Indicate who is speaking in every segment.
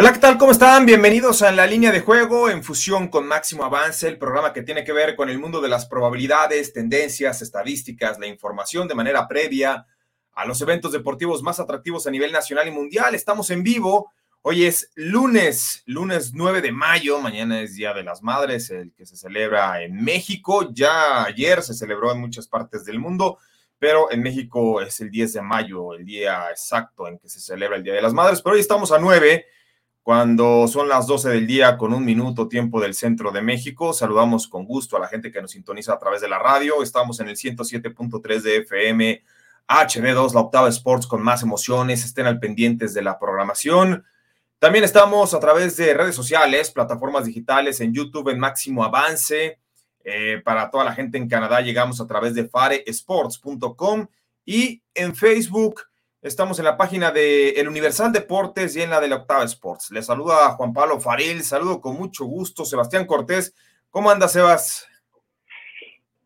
Speaker 1: Hola, ¿qué tal? ¿Cómo están? Bienvenidos a la línea de juego en fusión con Máximo Avance, el programa que tiene que ver con el mundo de las probabilidades, tendencias, estadísticas, la información de manera previa a los eventos deportivos más atractivos a nivel nacional y mundial. Estamos en vivo. Hoy es lunes, lunes 9 de mayo. Mañana es Día de las Madres, el que se celebra en México. Ya ayer se celebró en muchas partes del mundo, pero en México es el 10 de mayo, el día exacto en que se celebra el Día de las Madres. Pero hoy estamos a 9 cuando son las 12 del día con un minuto tiempo del centro de México. Saludamos con gusto a la gente que nos sintoniza a través de la radio. Estamos en el 107.3 de FM, HD2, la octava Sports con más emociones. Estén al pendientes de la programación. También estamos a través de redes sociales, plataformas digitales, en YouTube en máximo avance. Eh, para toda la gente en Canadá llegamos a través de faresports.com y en Facebook Estamos en la página de El Universal Deportes y en la de la Octava Sports. Les saluda Juan Pablo Faril, saludo con mucho gusto. Sebastián Cortés, ¿cómo anda, Sebas?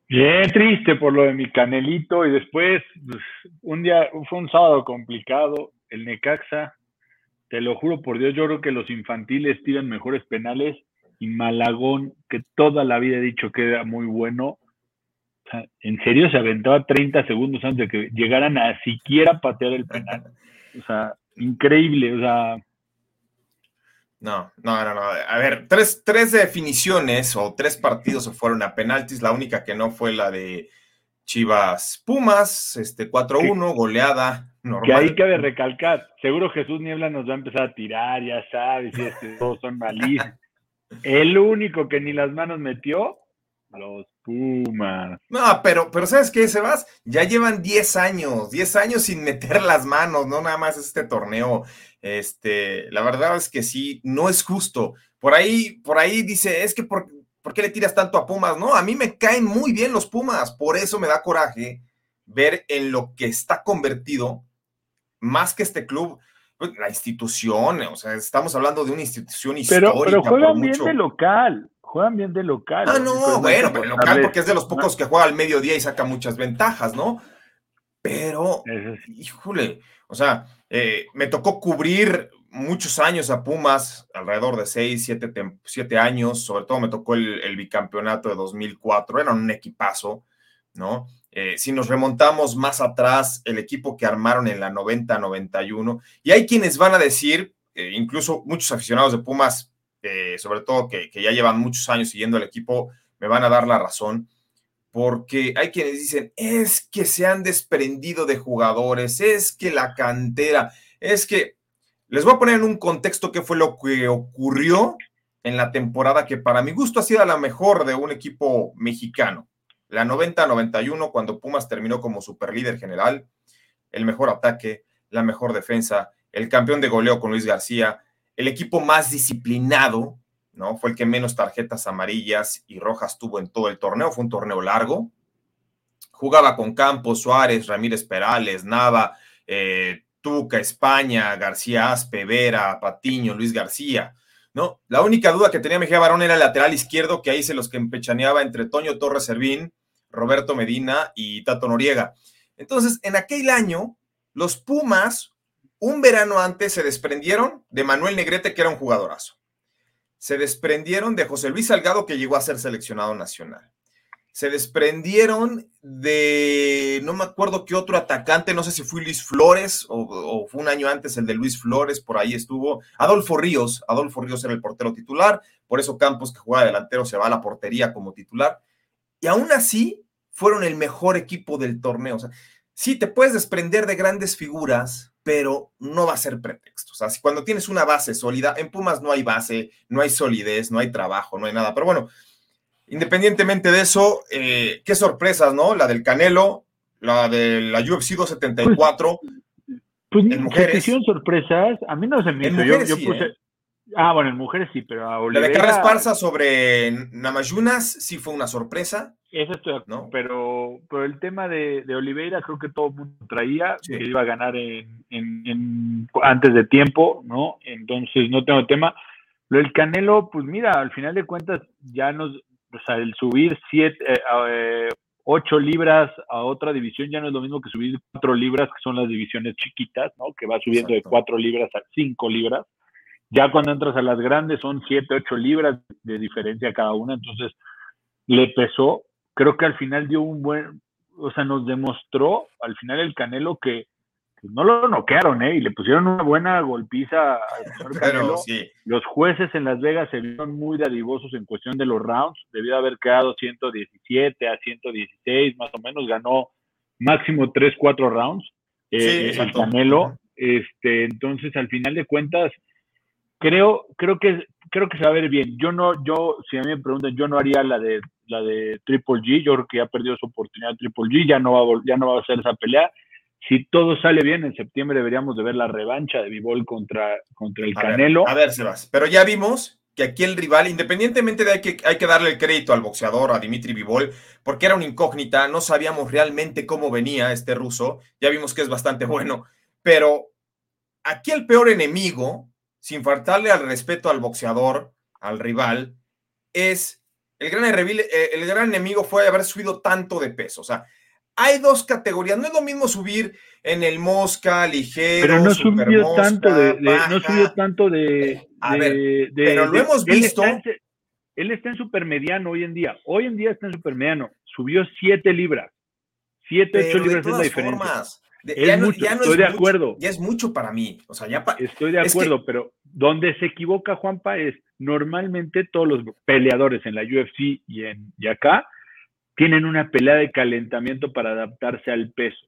Speaker 2: Bien triste por lo de mi canelito y después pues, un día fue un sábado complicado. El Necaxa, te lo juro por Dios, yo creo que los infantiles tiran mejores penales y Malagón, que toda la vida he dicho que era muy bueno, en serio se aventaba 30 segundos antes de que llegaran a siquiera patear el penal. O sea, increíble, o sea.
Speaker 1: No, no, no, no. A ver, tres, tres definiciones o tres partidos se fueron a penaltis. La única que no fue la de Chivas Pumas, este 4-1, goleada
Speaker 2: normal. Que ahí cabe recalcar. Seguro Jesús Niebla nos va a empezar a tirar, ya sabes, y este, todos son malísimos. El único que ni las manos metió, los Pumas.
Speaker 1: No, pero, pero ¿sabes qué, Sebas? Ya llevan 10 años, 10 años sin meter las manos, no nada más este torneo. Este, la verdad es que sí, no es justo. Por ahí, por ahí dice, es que por, ¿por qué le tiras tanto a Pumas? No, a mí me caen muy bien los Pumas, por eso me da coraje ver en lo que está convertido, más que este club, pues, la institución, o sea, estamos hablando de una institución histórica.
Speaker 2: Pero, pero juegan bien de local juegan bien de local.
Speaker 1: Ah, no, bueno, pero local porque es de los pocos que juega al mediodía y saca muchas ventajas, ¿no? Pero, híjole, o sea, eh, me tocó cubrir muchos años a Pumas, alrededor de seis, siete, años, sobre todo me tocó el, bicampeonato de 2004, era un equipazo, ¿no? Eh, si nos remontamos más atrás, el equipo que armaron en la 90-91, y hay quienes van a decir, eh, incluso muchos aficionados de Pumas sobre todo que, ya llevan muchos años siguiendo el equipo, me van a dar la razón, porque hay quienes dicen, es que se han desprendido de jugadores, es que la cantera, es que, les voy a poner en un contexto qué fue lo que ocurrió en la temporada que para mi gusto ha sido la mejor de un equipo mexicano. La 90-91, cuando Pumas terminó como superlíder general, el mejor ataque, la mejor defensa, el campeón de goleo con Luis García, el equipo más disciplinado, ¿no? Fue el que menos tarjetas amarillas y rojas tuvo en todo el torneo, fue un torneo largo. Jugaba con Campos, Suárez, Ramírez Perales, Nava, eh, Tuca, España, García Aspe, Vera, Patiño, Luis García, ¿no? La única duda que tenía Mejía Barón era el lateral izquierdo, que ahí se los que empechaneaba entre Toño Torres Servín, Roberto Medina y Tato Noriega. Entonces, en aquel año, los Pumas un verano antes se desprendieron de Manuel Negrete, que era un jugadorazo. Se desprendieron de José Luis Salgado, que llegó a ser seleccionado nacional. Se desprendieron de, no me acuerdo qué otro atacante, no sé si fue Luis Flores o, fue un año antes el de Luis Flores, por ahí estuvo. Adolfo Ríos, Adolfo Ríos era el portero titular, por eso Campos, que juega delantero, se va a la portería como titular. Y aún así, fueron el mejor equipo del torneo. O sea, sí, te puedes desprender de grandes figuras, pero no va a ser pretexto. O sea, si cuando tienes una base sólida, en Pumas no hay base, no hay solidez, no hay trabajo, no hay nada. Pero bueno, independientemente de eso, eh, qué sorpresas, ¿no? La del Canelo, la de la UFC 274.
Speaker 2: Pues, pues en mujeres. sorpresas, a mí no se me hizo. Yo, puse, Ah, bueno, en mujeres sí, pero a
Speaker 1: Oliveira... La de Carla Esparza sobre Namayunas sí fue una sorpresa.
Speaker 2: Eso estoy ¿no? pero, pero el tema de, Oliveira creo que todo el mundo traía, que iba a ganar en, antes de tiempo, ¿no? Entonces no tengo tema. Lo del Canelo, pues mira, al final de cuentas ya nos, o sea, el subir siete, eh, eh, ocho libras a otra división ya no es lo mismo que subir cuatro libras, que son las divisiones chiquitas, ¿no? Que va subiendo de cuatro libras a cinco libras. Ya cuando entras a las grandes son siete, ocho libras de diferencia cada una, entonces le pesó. Creo que al final dio un buen, o sea, nos demostró al final el Canelo que pues, no lo noquearon, ¿eh? Y le pusieron una buena golpiza al Canelo. Los jueces en Las Vegas se vieron muy dadivosos en cuestión de los rounds. Debió haber quedado 117 a 116, más o menos. Ganó máximo 3, 4 rounds. Eh, el Canelo. Este, entonces, al final de cuentas, creo, creo que creo que se va a ver bien. Yo no, yo, si a mí me preguntan, yo no haría la de la de Triple G. Yo creo que ya perdió su oportunidad Triple G, ya no va ya no va a hacer esa pelea si todo sale bien, en septiembre deberíamos de ver la revancha de Vivol contra, contra el Canelo.
Speaker 1: a ver, Sebas, pero ya vimos que aquí el rival, independientemente de que hay que darle el crédito al boxeador, a Dimitri Vivol, porque era una incógnita, no sabíamos realmente cómo venía este ruso, ya vimos que es bastante bueno, pero aquí el peor enemigo, sin faltarle al respeto al boxeador, al rival, es el gran, eh, el gran enemigo fue haber subido tanto de peso, o sea, hay dos categorías. No es lo mismo subir en el mosca, ligero.
Speaker 2: Pero no subió tanto de, no subió tanto de.
Speaker 1: A ver, pero lo hemos visto.
Speaker 2: Él está, en supermediano hoy en día. Hoy en día está en supermediano. Subió siete libras. Siete, ocho libras es la diferencia. Es mucho, estoy de acuerdo.
Speaker 1: Ya es mucho para mí. O sea, ya
Speaker 2: Estoy de acuerdo, pero donde se equivoca Juanpa es normalmente todos los peleadores en la UFC y en y acá tienen una pelea de calentamiento para adaptarse al peso.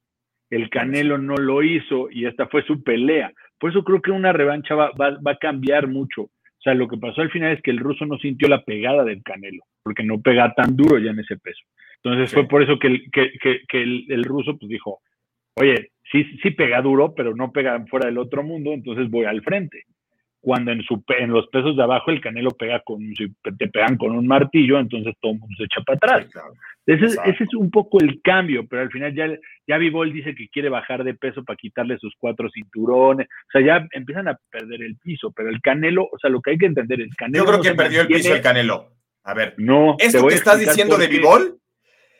Speaker 2: El Canelo no lo hizo y esta fue su pelea. Por eso creo que una revancha va, a cambiar mucho. O sea, lo que pasó al final es que el ruso no sintió la pegada del Canelo, porque no pega tan duro ya en ese peso. Entonces fue por eso que, el, que, el, ruso pues dijo, oye, sí, sí pega duro, pero no pega fuera del otro mundo, entonces voy al frente cuando en, su, en los pesos de abajo el canelo pega con, si te pegan con un martillo, entonces todo el mundo se echa para atrás. ese, es un poco el cambio, pero al final ya, ya Vivol dice que quiere bajar de peso para quitarle sus cuatro cinturones, o sea, ya empiezan a perder el piso, pero el canelo, o sea, lo que hay que entender es canelo.
Speaker 1: Yo creo que perdió el piso el canelo. A ver, no, ¿esto que estás diciendo de Vivol?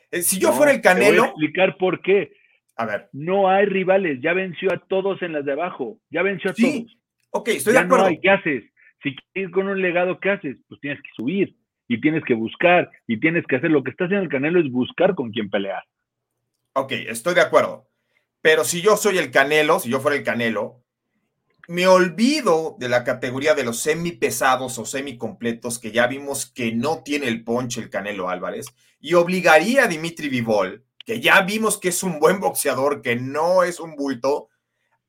Speaker 1: Eh, si yo fuera el canelo. Te voy
Speaker 2: a explicar por qué. A ver. No hay rivales, ya venció a todos en las de abajo, ya venció a todos.
Speaker 1: Ok, estoy de acuerdo.
Speaker 2: ¿qué haces? Si quieres ir con un legado, ¿qué haces? Pues tienes que subir y tienes que buscar y tienes que hacer lo que está haciendo el Canelo es buscar con quién pelear.
Speaker 1: Ok, estoy de acuerdo. Pero si yo soy el Canelo, si yo fuera el Canelo, me olvido de la categoría de los semipesados o semicompletos que ya vimos que no tiene el ponche el Canelo Álvarez y obligaría a Dimitri Vivol, que ya vimos que es un buen boxeador, que no es un bulto,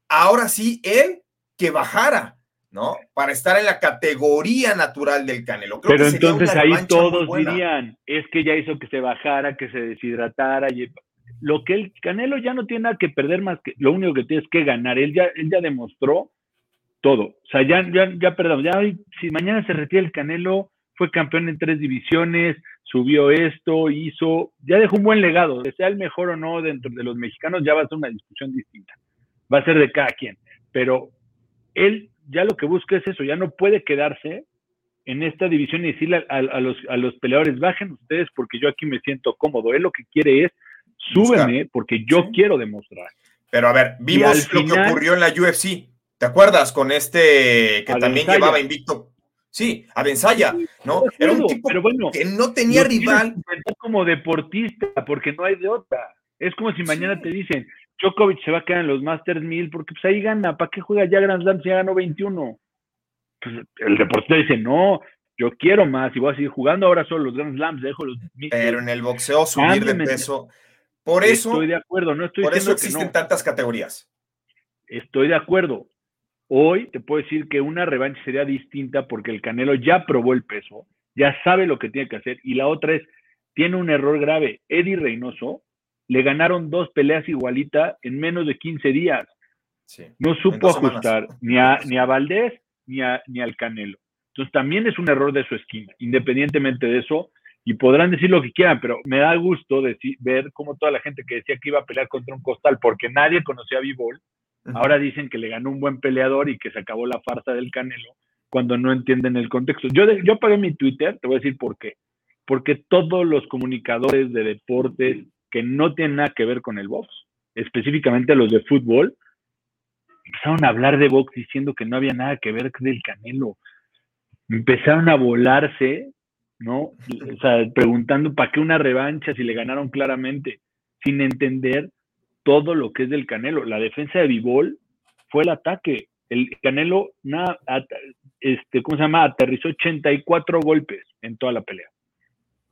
Speaker 1: ahora sí él que bajara, ¿no? Para estar en la categoría natural del Canelo.
Speaker 2: Pero entonces ahí todos dirían, es que ya hizo que se bajara, que se deshidratara. Y... Lo que el Canelo ya no tiene nada que perder más que, lo único que tiene es que ganar. Él ya, él ya demostró todo. O sea, ya, ya, ya perdón, ya si mañana se retira el Canelo, fue campeón en tres divisiones, subió esto, hizo, ya dejó un buen legado. Que sea el mejor o no dentro de los mexicanos, ya va a ser una discusión distinta. Va a ser de cada quien. Pero él ya lo que busca es eso, ya no puede quedarse en esta división y decirle a, los, a los peleadores, bajen ustedes porque yo aquí me siento cómodo. Él lo que quiere es, súbeme porque yo quiero demostrar.
Speaker 1: Pero a ver, vimos lo que ocurrió en la UFC. ¿Te acuerdas con este que también llevaba invicto? Sí, a Benzaya, ¿no? Era un tipo que no tenía rival.
Speaker 2: Como deportista, porque no hay de otra. Es como si mañana te dicen, Djokovic se va a quedar en los Masters 1000 porque pues ahí gana. ¿Para qué juega ya Grand Slam si ya ganó 21? Pues el deportista dice, no, yo quiero más y voy a seguir jugando. Ahora solo los Grand Slams, dejo los.
Speaker 1: Pero en el boxeo subir de peso. Por eso.
Speaker 2: Estoy de acuerdo, no estoy
Speaker 1: Por eso existen tantas categorías.
Speaker 2: Estoy de acuerdo. Hoy te puedo decir que una revancha sería distinta porque el Canelo ya probó el peso, ya sabe lo que tiene que hacer. Y la otra es, tiene un error grave. Eddie Reynoso le ganaron dos peleas igualitas en menos de 15 días. no supo ajustar ni a, ni a Valdés ni, a, ni al Canelo. Entonces también es un error de su esquina, independientemente de eso, y podrán decir lo que quieran, pero me da gusto decir, ver cómo toda la gente que decía que iba a pelear contra un costal porque nadie conocía a Bivol, ahora dicen que le ganó un buen peleador y que se acabó la farsa del Canelo cuando no entienden el contexto. Yo, yo mi Twitter, te voy a decir por qué. Porque todos los comunicadores de deportes que no tienen nada que ver con el box, específicamente los de fútbol, empezaron a hablar de box diciendo que no había nada que ver con el Canelo. Empezaron a volarse, ¿no? O sea, preguntando para qué una revancha si le ganaron claramente, sin entender todo lo que es del Canelo. La defensa de Vivol fue el ataque. El Canelo, nada, este, ¿cómo se llama? Aterrizó 84 golpes en toda la pelea.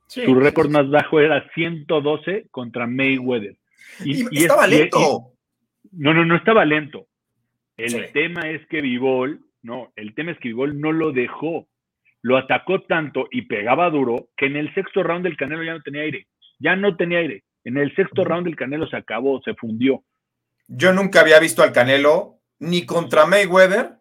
Speaker 2: Su récord más bajo era 112 contra Mayweather.
Speaker 1: Y, estaba lento.
Speaker 2: no, no, no estaba lento. El tema es que Vivol, no, el tema es que Vivol no lo dejó. Lo atacó tanto y pegaba duro que en el sexto round del Canelo ya no tenía aire. Ya no tenía aire. En el sexto round el Canelo se acabó, se fundió.
Speaker 1: Yo nunca había visto al Canelo ni contra Mayweather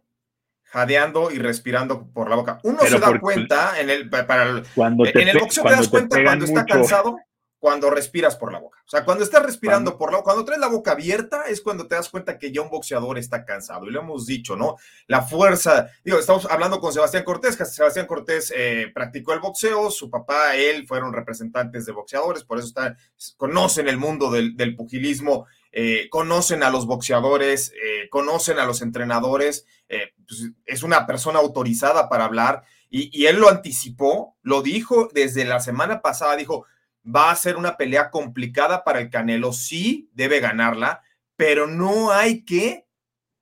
Speaker 1: jadeando y respirando por la boca. Uno se da cuenta en el, para cuando en el boxeo te das cuenta cuando está cansado cuando respiras por la boca. O sea, cuando estás respirando por la boca, cuando traes la boca abierta es cuando te das cuenta que ya un boxeador está cansado. Y lo hemos dicho, ¿no? La fuerza, digo, estamos hablando con Sebastián Cortés, que Sebastián Cortés eh, practicó el boxeo, su papá, él fueron representantes de boxeadores, por eso están, conocen el mundo del, pugilismo, eh, conocen a los boxeadores, eh, conocen a los entrenadores, pues, es una persona autorizada para hablar. Y, y él lo anticipó, lo dijo desde la semana pasada, dijo, va a ser una pelea complicada para el Canelo, sí, debe ganarla, pero no hay que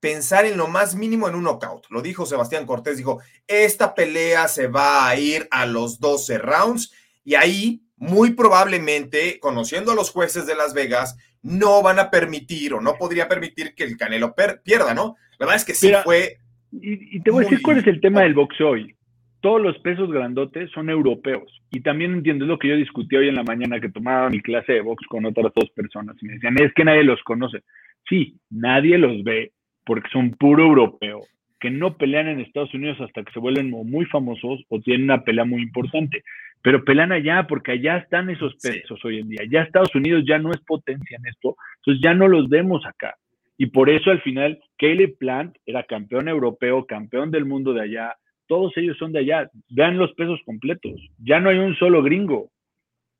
Speaker 1: pensar en lo más mínimo en un knockout. Lo dijo Sebastián Cortés, dijo, esta pelea se va a ir a los 12 rounds y ahí muy probablemente, conociendo a los jueces de Las Vegas, no van a permitir o no podría permitir que el Canelo pierda, ¿no? La verdad es que sí fue...
Speaker 2: Y, te voy a decir cuál es el tema del boxeo hoy todos los pesos grandotes son europeos. Y también entiendo lo que yo discutí hoy en la mañana que tomaba mi clase de box con otras dos personas y me decían, es que nadie los conoce. Sí, nadie los ve porque son puro europeo, que no pelean en Estados Unidos hasta que se vuelven muy famosos o tienen una pelea muy importante. Pero pelean allá porque allá están esos pesos hoy en día. Ya Estados Unidos ya no es potencia en esto, entonces ya no los vemos acá. Y por eso al final, Caleb Plant era campeón europeo, campeón del mundo de allá, todos ellos son de allá. Vean los pesos completos. Ya no hay un solo gringo.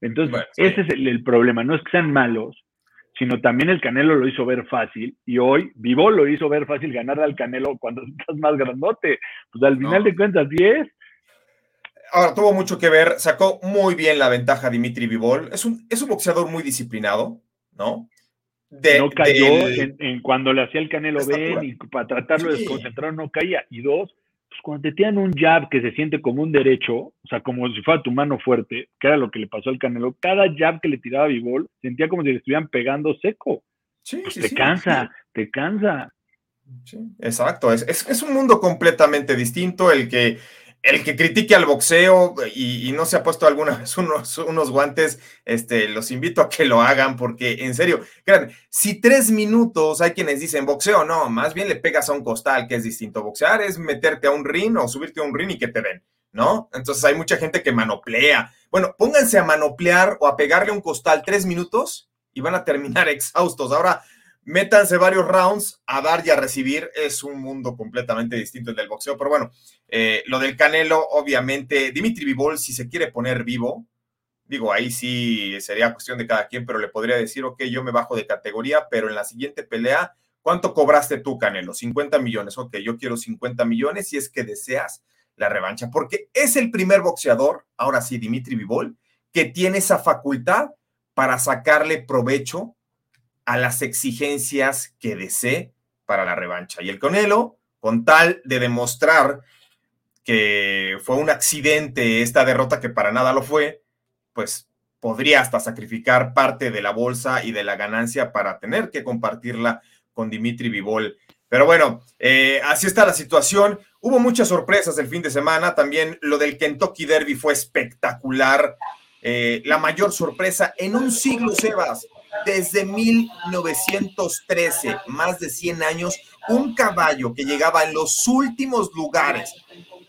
Speaker 2: Entonces, ese es el, problema. No es que sean malos, sino también el Canelo lo hizo ver fácil. Y hoy Vivo lo hizo ver fácil ganar al Canelo cuando estás más grandote. Pues al final de cuentas, 10.
Speaker 1: Ahora, tuvo mucho que ver, sacó muy bien la ventaja Dimitri Vivol. Es un, es un boxeador muy disciplinado, ¿no?
Speaker 2: no cayó en, cuando le hacía el Canelo Ben y para tratarlo de desconcentrar no caía. Y dos, cuando te tiran un jab que se siente como un derecho, o sea, como si fuera tu mano fuerte, que era lo que le pasó al Canelo, cada jab que le tiraba a Bivol sentía como si le estuvieran pegando seco. Sí, pues te cansa, te cansa.
Speaker 1: exacto, es, es, un mundo completamente distinto el que el que critique al boxeo y, no se ha puesto alguna vez unos, unos, guantes, este, los invito a que lo hagan porque, en serio, si tres minutos hay quienes dicen boxeo, no, más bien le pegas a un costal, que es distinto. Boxear es meterte a un ring o subirte a un ring y que te den, ¿no? Entonces hay mucha gente que manoplea. Bueno, pónganse a manoplear o a pegarle a un costal tres minutos y van a terminar exhaustos. Ahora, métanse varios rounds a dar y a recibir. Es un mundo completamente distinto el del boxeo. Pero bueno, eh, lo del Canelo, obviamente, Dimitri Vivol, si se quiere poner vivo, digo, ahí sí sería cuestión de cada quien, pero le podría decir, ok, yo me bajo de categoría, pero en la siguiente pelea, ¿cuánto cobraste tú, Canelo? 50 millones. Ok, yo quiero 50 millones si es que deseas la revancha, porque es el primer boxeador, ahora sí, Dimitri Vivol, que tiene esa facultad para sacarle provecho a las exigencias que desee para la revancha. Y el Conelo, con tal de demostrar que fue un accidente esta derrota que para nada lo fue, pues podría hasta sacrificar parte de la bolsa y de la ganancia para tener que compartirla con Dimitri Vivol. Pero bueno, eh, así está la situación. Hubo muchas sorpresas el fin de semana. También lo del Kentucky Derby fue espectacular. Eh, la mayor sorpresa en un siglo, Sebas desde 1913, más de 100 años, un caballo que llegaba en los últimos lugares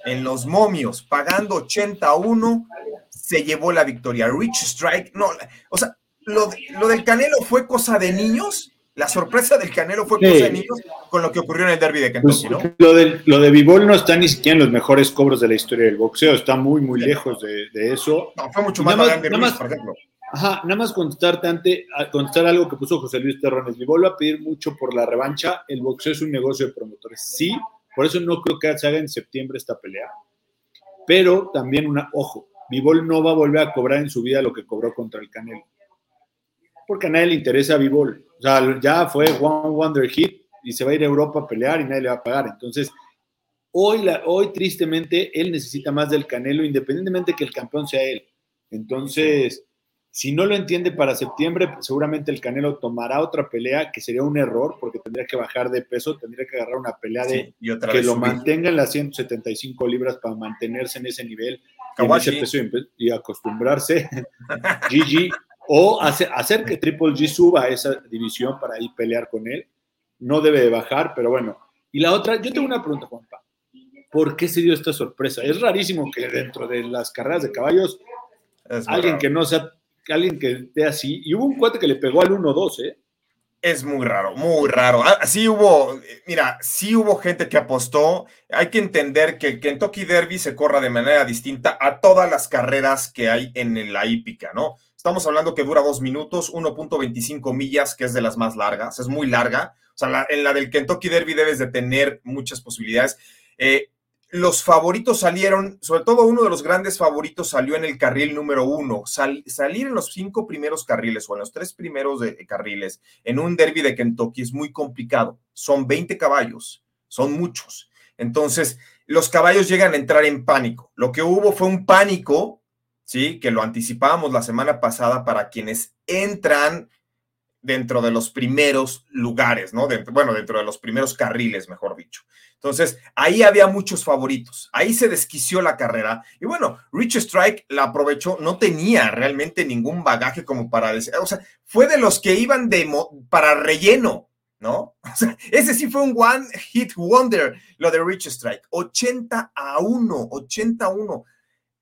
Speaker 1: en los momios, pagando 81, se llevó la victoria. Rich Strike, no, o sea, lo, lo del Canelo fue cosa de niños la sorpresa del Canelo fue cosa de niños con lo que ocurrió en el derby de Kentucky,
Speaker 2: pues, ¿no? Lo de, lo de Bivol no está ni siquiera en los mejores cobros de la historia del boxeo, está muy, muy lejos de, eso.
Speaker 1: No, fue mucho más grande Ruiz, por ejemplo.
Speaker 2: Ajá, nada más contestarte ante, contestar algo que puso José Luis Terrones. Bivol va a pedir mucho por la revancha. El boxeo es un negocio de promotores. Sí, por eso no creo que se haga en septiembre esta pelea. Pero también una, ojo, Bivol no va a volver a cobrar en su vida lo que cobró contra el Canelo. Porque a nadie le interesa a Bivol o sea, ya fue One Wonder Hit y se va a ir a Europa a pelear y nadie le va a pagar. Entonces, hoy, hoy tristemente, él necesita más del Canelo, independientemente que el campeón sea él. Entonces, si no lo entiende para septiembre, seguramente el Canelo tomará otra pelea, que sería un error, porque tendría que bajar de peso, tendría que agarrar una pelea de que lo mantenga en las 175 libras para mantenerse en ese nivel, en ese peso y, y acostumbrarse. GG o hacer, que Triple G suba a esa división para ir pelear con él. No debe de bajar, pero bueno. Y la otra, yo tengo una pregunta, Juanpa. ¿Por qué se dio esta sorpresa? Es rarísimo que dentro de las carreras de caballos, alguien que no sea, alguien que esté así, y hubo un cuate que le pegó al 1-2, ¿eh?
Speaker 1: Es muy raro, muy raro. Ah, hubo, mira, sí hubo gente que apostó. Hay que entender que el Kentucky Derby se corra de manera distinta a todas las carreras que hay en la hípica, ¿no? Estamos hablando que dura dos minutos, 1.25 millas, que es de las más largas, es muy larga. O sea, en la del Kentucky Derby debes de tener muchas posibilidades. Eh, los favoritos salieron, sobre todo uno de los grandes favoritos salió en el carril número uno. salir en los cinco primeros carriles o en los tres primeros de, carriles en un derby de Kentucky es muy complicado. Son 20 caballos, son muchos. Entonces, los caballos llegan a entrar en pánico. Lo que hubo fue un pánico ¿sí? Que lo anticipábamos la semana pasada para quienes entran dentro de los primeros lugares, ¿no? bueno, dentro de los primeros carriles, mejor dicho. Entonces, ahí había muchos favoritos. Ahí se desquició la carrera. Y bueno, Rich Strike la aprovechó. No tenía realmente ningún bagaje como para decir. O sea, fue de los que iban de para relleno, ¿no? O sea, ese sí fue un one hit wonder, lo de Rich Strike. 80 a 1, 80 a 1.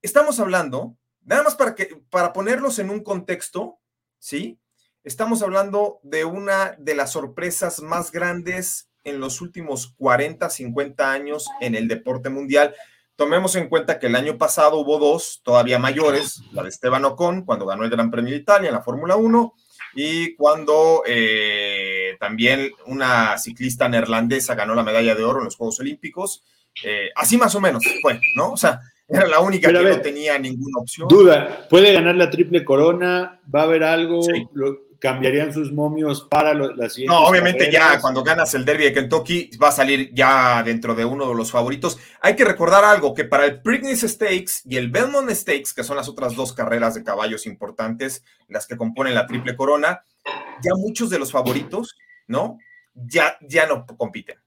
Speaker 1: Estamos hablando Nada más para, que, para ponerlos en un contexto, ¿sí? Estamos hablando de una de las sorpresas más grandes en los últimos 40, 50 años en el deporte mundial. Tomemos en cuenta que el año pasado hubo dos todavía mayores, la de Esteban Ocon, cuando ganó el Gran Premio de Italia en la Fórmula 1, y cuando eh, también una ciclista neerlandesa ganó la medalla de oro en los Juegos Olímpicos. Eh, así más o menos fue, ¿no? O sea, era la única que no tenía ninguna opción.
Speaker 2: Duda, ¿puede ganar la triple corona? ¿Va a haber algo? ¿Cambiarían sus momios para las siguientes
Speaker 1: No, obviamente ya cuando ganas el derby de Kentucky va a salir ya dentro de uno de los favoritos. Hay que recordar algo, que para el Preakness Stakes y el Belmont Stakes, que son las otras dos carreras de caballos importantes, las que componen la triple corona, ya muchos de los favoritos, ¿no? Ya, ya no compiten.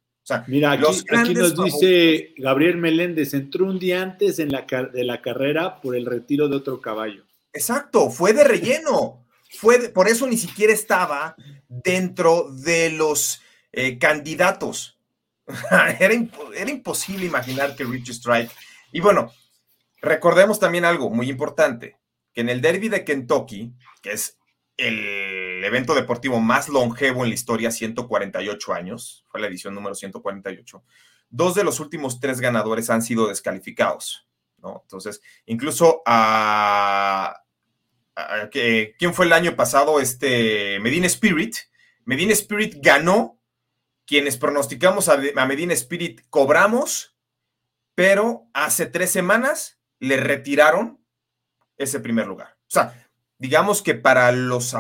Speaker 2: Mira, aquí, nos dice Gabriel Meléndez, entró un día antes en la, de la carrera por el retiro de otro caballo.
Speaker 1: Exacto, fue de relleno. Fue por eso ni siquiera estaba dentro de los eh, candidatos. era, imposible imaginar que Rich Strike. Y bueno, recordemos también algo muy importante, que en el derby de Kentucky, que es el evento deportivo más longevo en la historia, 148 años, fue la edición número 148. Dos de los últimos tres ganadores han sido descalificados. Entonces, incluso a, ¿quién fue el año pasado? Este Medina Spirit. Medina Spirit ganó, quienes pronosticamos a, a Medina Spirit cobramos, pero hace tres semanas le retiraron ese primer lugar. O sea, digamos que para los,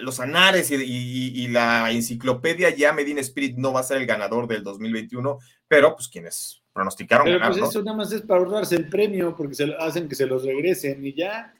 Speaker 1: los anares y, la enciclopedia ya Medina Spirit no va a ser el ganador del 2021, pero pues quienes pronosticaron
Speaker 2: pero pues eso nada más es para ahorrarse el premio porque se hacen que se los regresen y ya.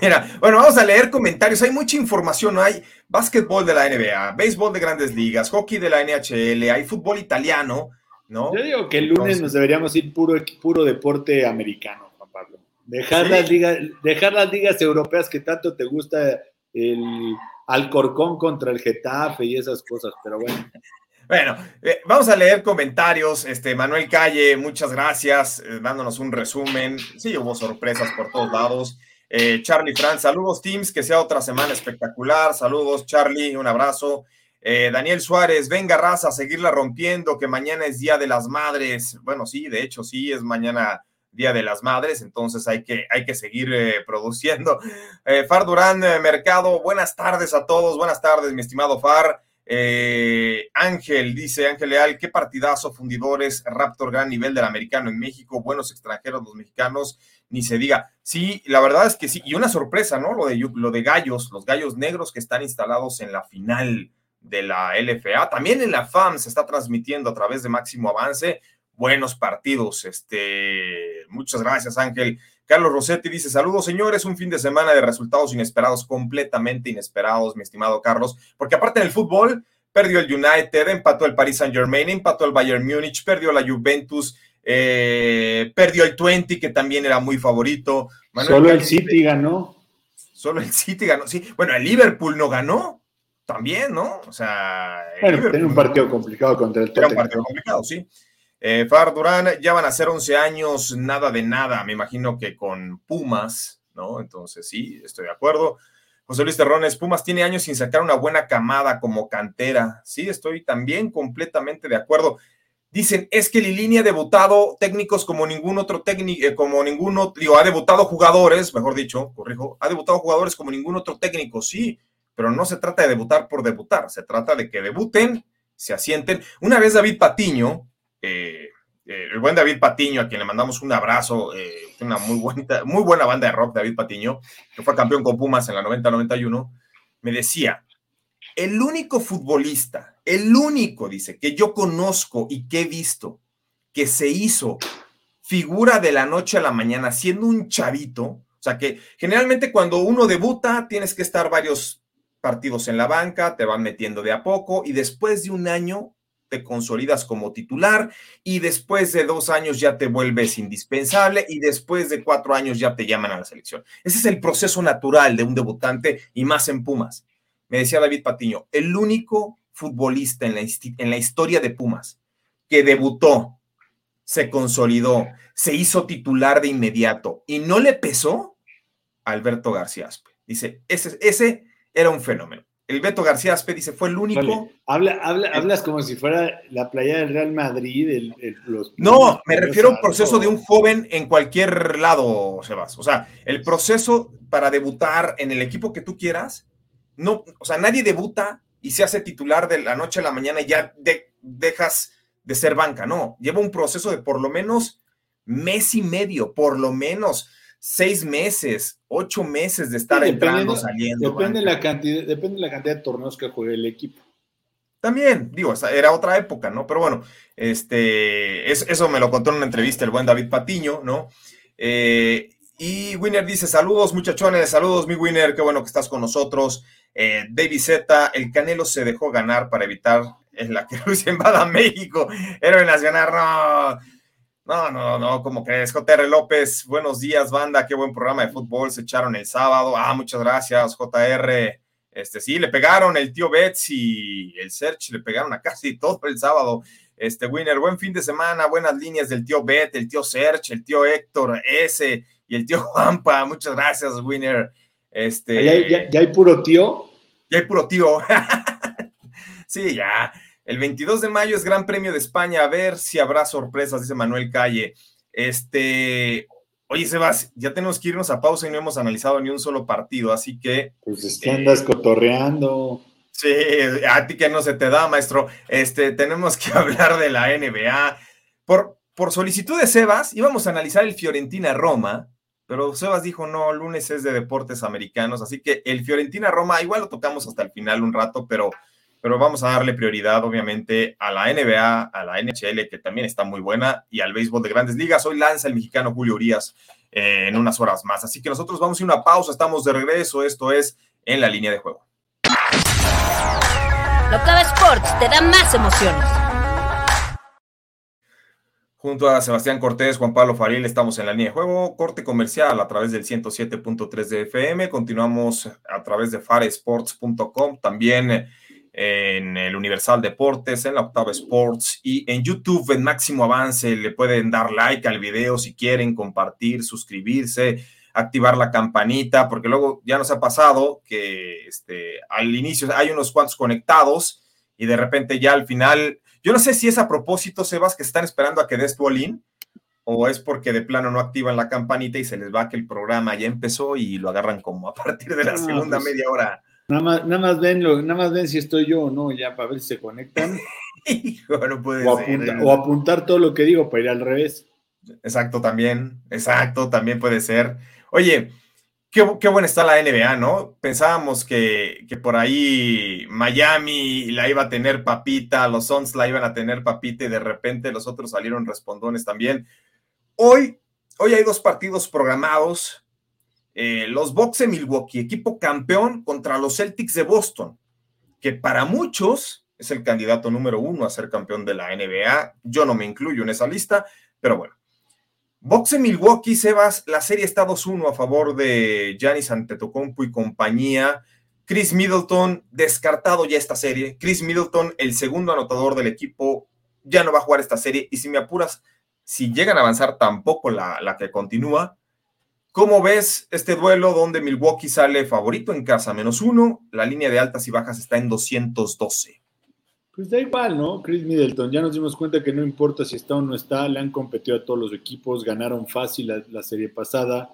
Speaker 1: Mira, bueno, vamos a leer comentarios. Hay mucha información, ¿no? Hay básquetbol de la NBA, béisbol de grandes ligas, hockey de la NHL, hay fútbol italiano, ¿no?
Speaker 2: Yo digo que el lunes nos deberíamos ir puro, puro deporte americano, Juan Pablo. Dejar, las ligas, dejar las ligas europeas que tanto te gusta el Alcorcón contra el Getafe y esas cosas, pero bueno.
Speaker 1: Bueno, eh, vamos a leer comentarios. Este, Manuel Calle, muchas gracias, eh, dándonos un resumen. Sí, hubo sorpresas por todos lados. Eh, Charlie Franz, saludos, Teams, que sea otra semana espectacular. Saludos, Charlie, un abrazo. Daniel Suárez, venga, raza, seguirla rompiendo, que mañana es Día de las Madres. Bueno, sí, de hecho, sí, es mañana Día de las Madres, entonces hay que, hay que seguir produciendo. Far Durán, Mercado, buenas tardes a todos, buenas tardes, mi estimado Far. Eh, Ángel dice, Ángel Leal, qué partidazo, fundidores, Raptor, gran nivel del americano en México, buenos extranjeros los mexicanos, ni se diga. Sí, la verdad es que sí, y una sorpresa, ¿no? Lo de, lo de gallos, los gallos negros que están instalados en la final de la LFA, también en la FAM se está transmitiendo a través de Máximo Avance, buenos partidos, este, muchas gracias Ángel. Carlos Rossetti dice: Saludos, señores. Un fin de semana de resultados inesperados, completamente inesperados, mi estimado Carlos. Porque aparte del fútbol, perdió el United, empató el Paris Saint Germain, empató el Bayern Múnich, perdió la Juventus, eh, perdió el 20, que también era muy favorito.
Speaker 2: solo el City ganó.
Speaker 1: Solo el City ganó, sí. Bueno, el Liverpool no ganó también, ¿no? O sea.
Speaker 2: Bueno, tiene un partido complicado contra el
Speaker 1: Tottenham. Era un partido complicado, sí. Eh, Far Durán, ya van a ser 11 años, nada de nada, me imagino que con Pumas, ¿no? Entonces sí, estoy de acuerdo. José Luis Terrones, Pumas tiene años sin sacar una buena camada como cantera. Sí, estoy también completamente de acuerdo. Dicen, es que Lilini ha debutado técnicos como ningún otro técnico, eh, como ningún otro, digo, ha debutado jugadores, mejor dicho, corrijo, ha debutado jugadores como ningún otro técnico, sí, pero no se trata de debutar por debutar, se trata de que debuten, se asienten. Una vez David Patiño, eh, eh, el buen David Patiño, a quien le mandamos un abrazo, una muy buena, muy buena banda de rock, David Patiño, que fue campeón con Pumas en la 90-91, me decía, el único futbolista, el único, dice, que yo conozco y que he visto que se hizo figura de la noche a la mañana siendo un chavito, o sea que generalmente cuando uno debuta tienes que estar varios partidos en la banca, te van metiendo de a poco y después de un año te consolidas como titular y después de dos años ya te vuelves indispensable y después de cuatro años ya te llaman a la selección. Ese es el proceso natural de un debutante y más en Pumas. Me decía David Patiño, el único futbolista en la, en la historia de Pumas que debutó, se consolidó, se hizo titular de inmediato y no le pesó, Alberto García Aspe. Dice, ese, ese era un fenómeno el Beto García Aspe dice, fue el único.
Speaker 2: Habla, habla, hablas como si fuera la playa del Real Madrid.
Speaker 1: no, me refiero a un proceso de un joven en cualquier lado, Sebas. O sea, el proceso para debutar en el equipo que tú quieras, no, o sea, nadie debuta y se hace titular de la noche a la mañana y ya dejas de ser banca. No, lleva un proceso de por lo menos mes y medio, por lo menos seis meses, ocho meses de estar entrando, saliendo.
Speaker 2: Depende de, la cantidad, depende de la cantidad de torneos que juegue el equipo.
Speaker 1: También, digo, era otra época, ¿no? Pero bueno, este, eso, me lo contó en una entrevista el buen David Patiño, ¿no? Eh, y Winner dice, saludos muchachones, saludos mi Winner, qué bueno que estás con nosotros. Eh, David Z, el Canelo se dejó ganar para evitar la que Rusia invada México. Héroe nacional, no. No, no, no, como crees, JR López, buenos días, banda, qué buen programa de fútbol se echaron el sábado. Ah, muchas gracias, JR. Este, sí, le pegaron el tío Betts y el Search, le pegaron a casi todo el sábado. Este, Winner, buen fin de semana, buenas líneas del tío Bet, el tío Search, el tío Héctor S y el tío Juanpa. Muchas gracias, Winner. Este,
Speaker 2: ¿Ya, hay puro tío?
Speaker 1: Ya hay puro tío. sí, ya. El 22 de mayo es Gran Premio de España. A ver si habrá sorpresas, dice Manuel Calle. Este, oye, Sebas, ya tenemos que irnos a pausa y no hemos analizado ni un solo partido, así que.
Speaker 2: Pues es que andas cotorreando.
Speaker 1: Sí, a ti que no se te da, maestro. Este, tenemos que hablar de la NBA. Por, por solicitud de Sebas, íbamos a analizar el Fiorentina Roma, pero Sebas dijo, no, lunes es de deportes americanos, así que el Fiorentina Roma, igual lo tocamos hasta el final un rato, pero pero vamos a darle prioridad, obviamente, a la NBA, a la NHL, que también está muy buena, y al béisbol de grandes ligas. Hoy lanza el mexicano Julio Urias eh, en unas horas más. Así que nosotros vamos a una pausa, estamos de regreso. Esto es En la línea de juego.
Speaker 3: Locava Sports te da más emociones.
Speaker 1: Junto a Sebastián Cortés, Juan Pablo Faril, estamos en la línea de juego, corte comercial a través del 107.3 de FM. Continuamos a través de faresports.com. También en el Universal Deportes, en la Octava Sports y en YouTube en Máximo Avance. Le pueden dar like al video si quieren, compartir, suscribirse, activar la campanita, porque luego ya nos ha pasado que este, al inicio hay unos cuantos conectados y de repente ya al final, yo no sé si es a propósito, Sebas, que están esperando a que des tu all o es porque de plano no activan la campanita y se les va que el programa ya empezó y lo agarran como a partir de la segunda pues, media hora.
Speaker 2: Nada más, nada más ven nada más ven si estoy yo o no, ya para ver si se conectan.
Speaker 1: no puede
Speaker 2: o, ser. o apuntar todo lo que digo para ir al revés.
Speaker 1: Exacto, también, exacto, también puede ser. Oye, qué, buena está la NBA, ¿no? Pensábamos que, que, por ahí Miami la iba a tener papita, los Suns la iban a tener papita y de repente los otros salieron respondones también. Hoy, hoy hay dos partidos programados. Eh, los Bucks de Milwaukee, equipo campeón contra los Celtics de Boston, que para muchos es el candidato número uno a ser campeón de la NBA. Yo no me incluyo en esa lista, pero bueno. De Milwaukee, Sebas, la serie está 2-1 a favor de Giannis Antetokounmpo y compañía. Chris Middleton, descartado ya esta serie. Chris Middleton, el segundo anotador del equipo, ya no va a jugar esta serie. Y si me apuras, si llegan a avanzar tampoco la, la que continúa. ¿Cómo ves este duelo donde Milwaukee sale favorito en casa, menos uno? La línea de altas y bajas está en 212.
Speaker 2: Pues da igual, ¿no? Chris Middleton, ya nos dimos cuenta que no importa si está o no está, le han competido a todos los equipos, ganaron fácil la, serie pasada,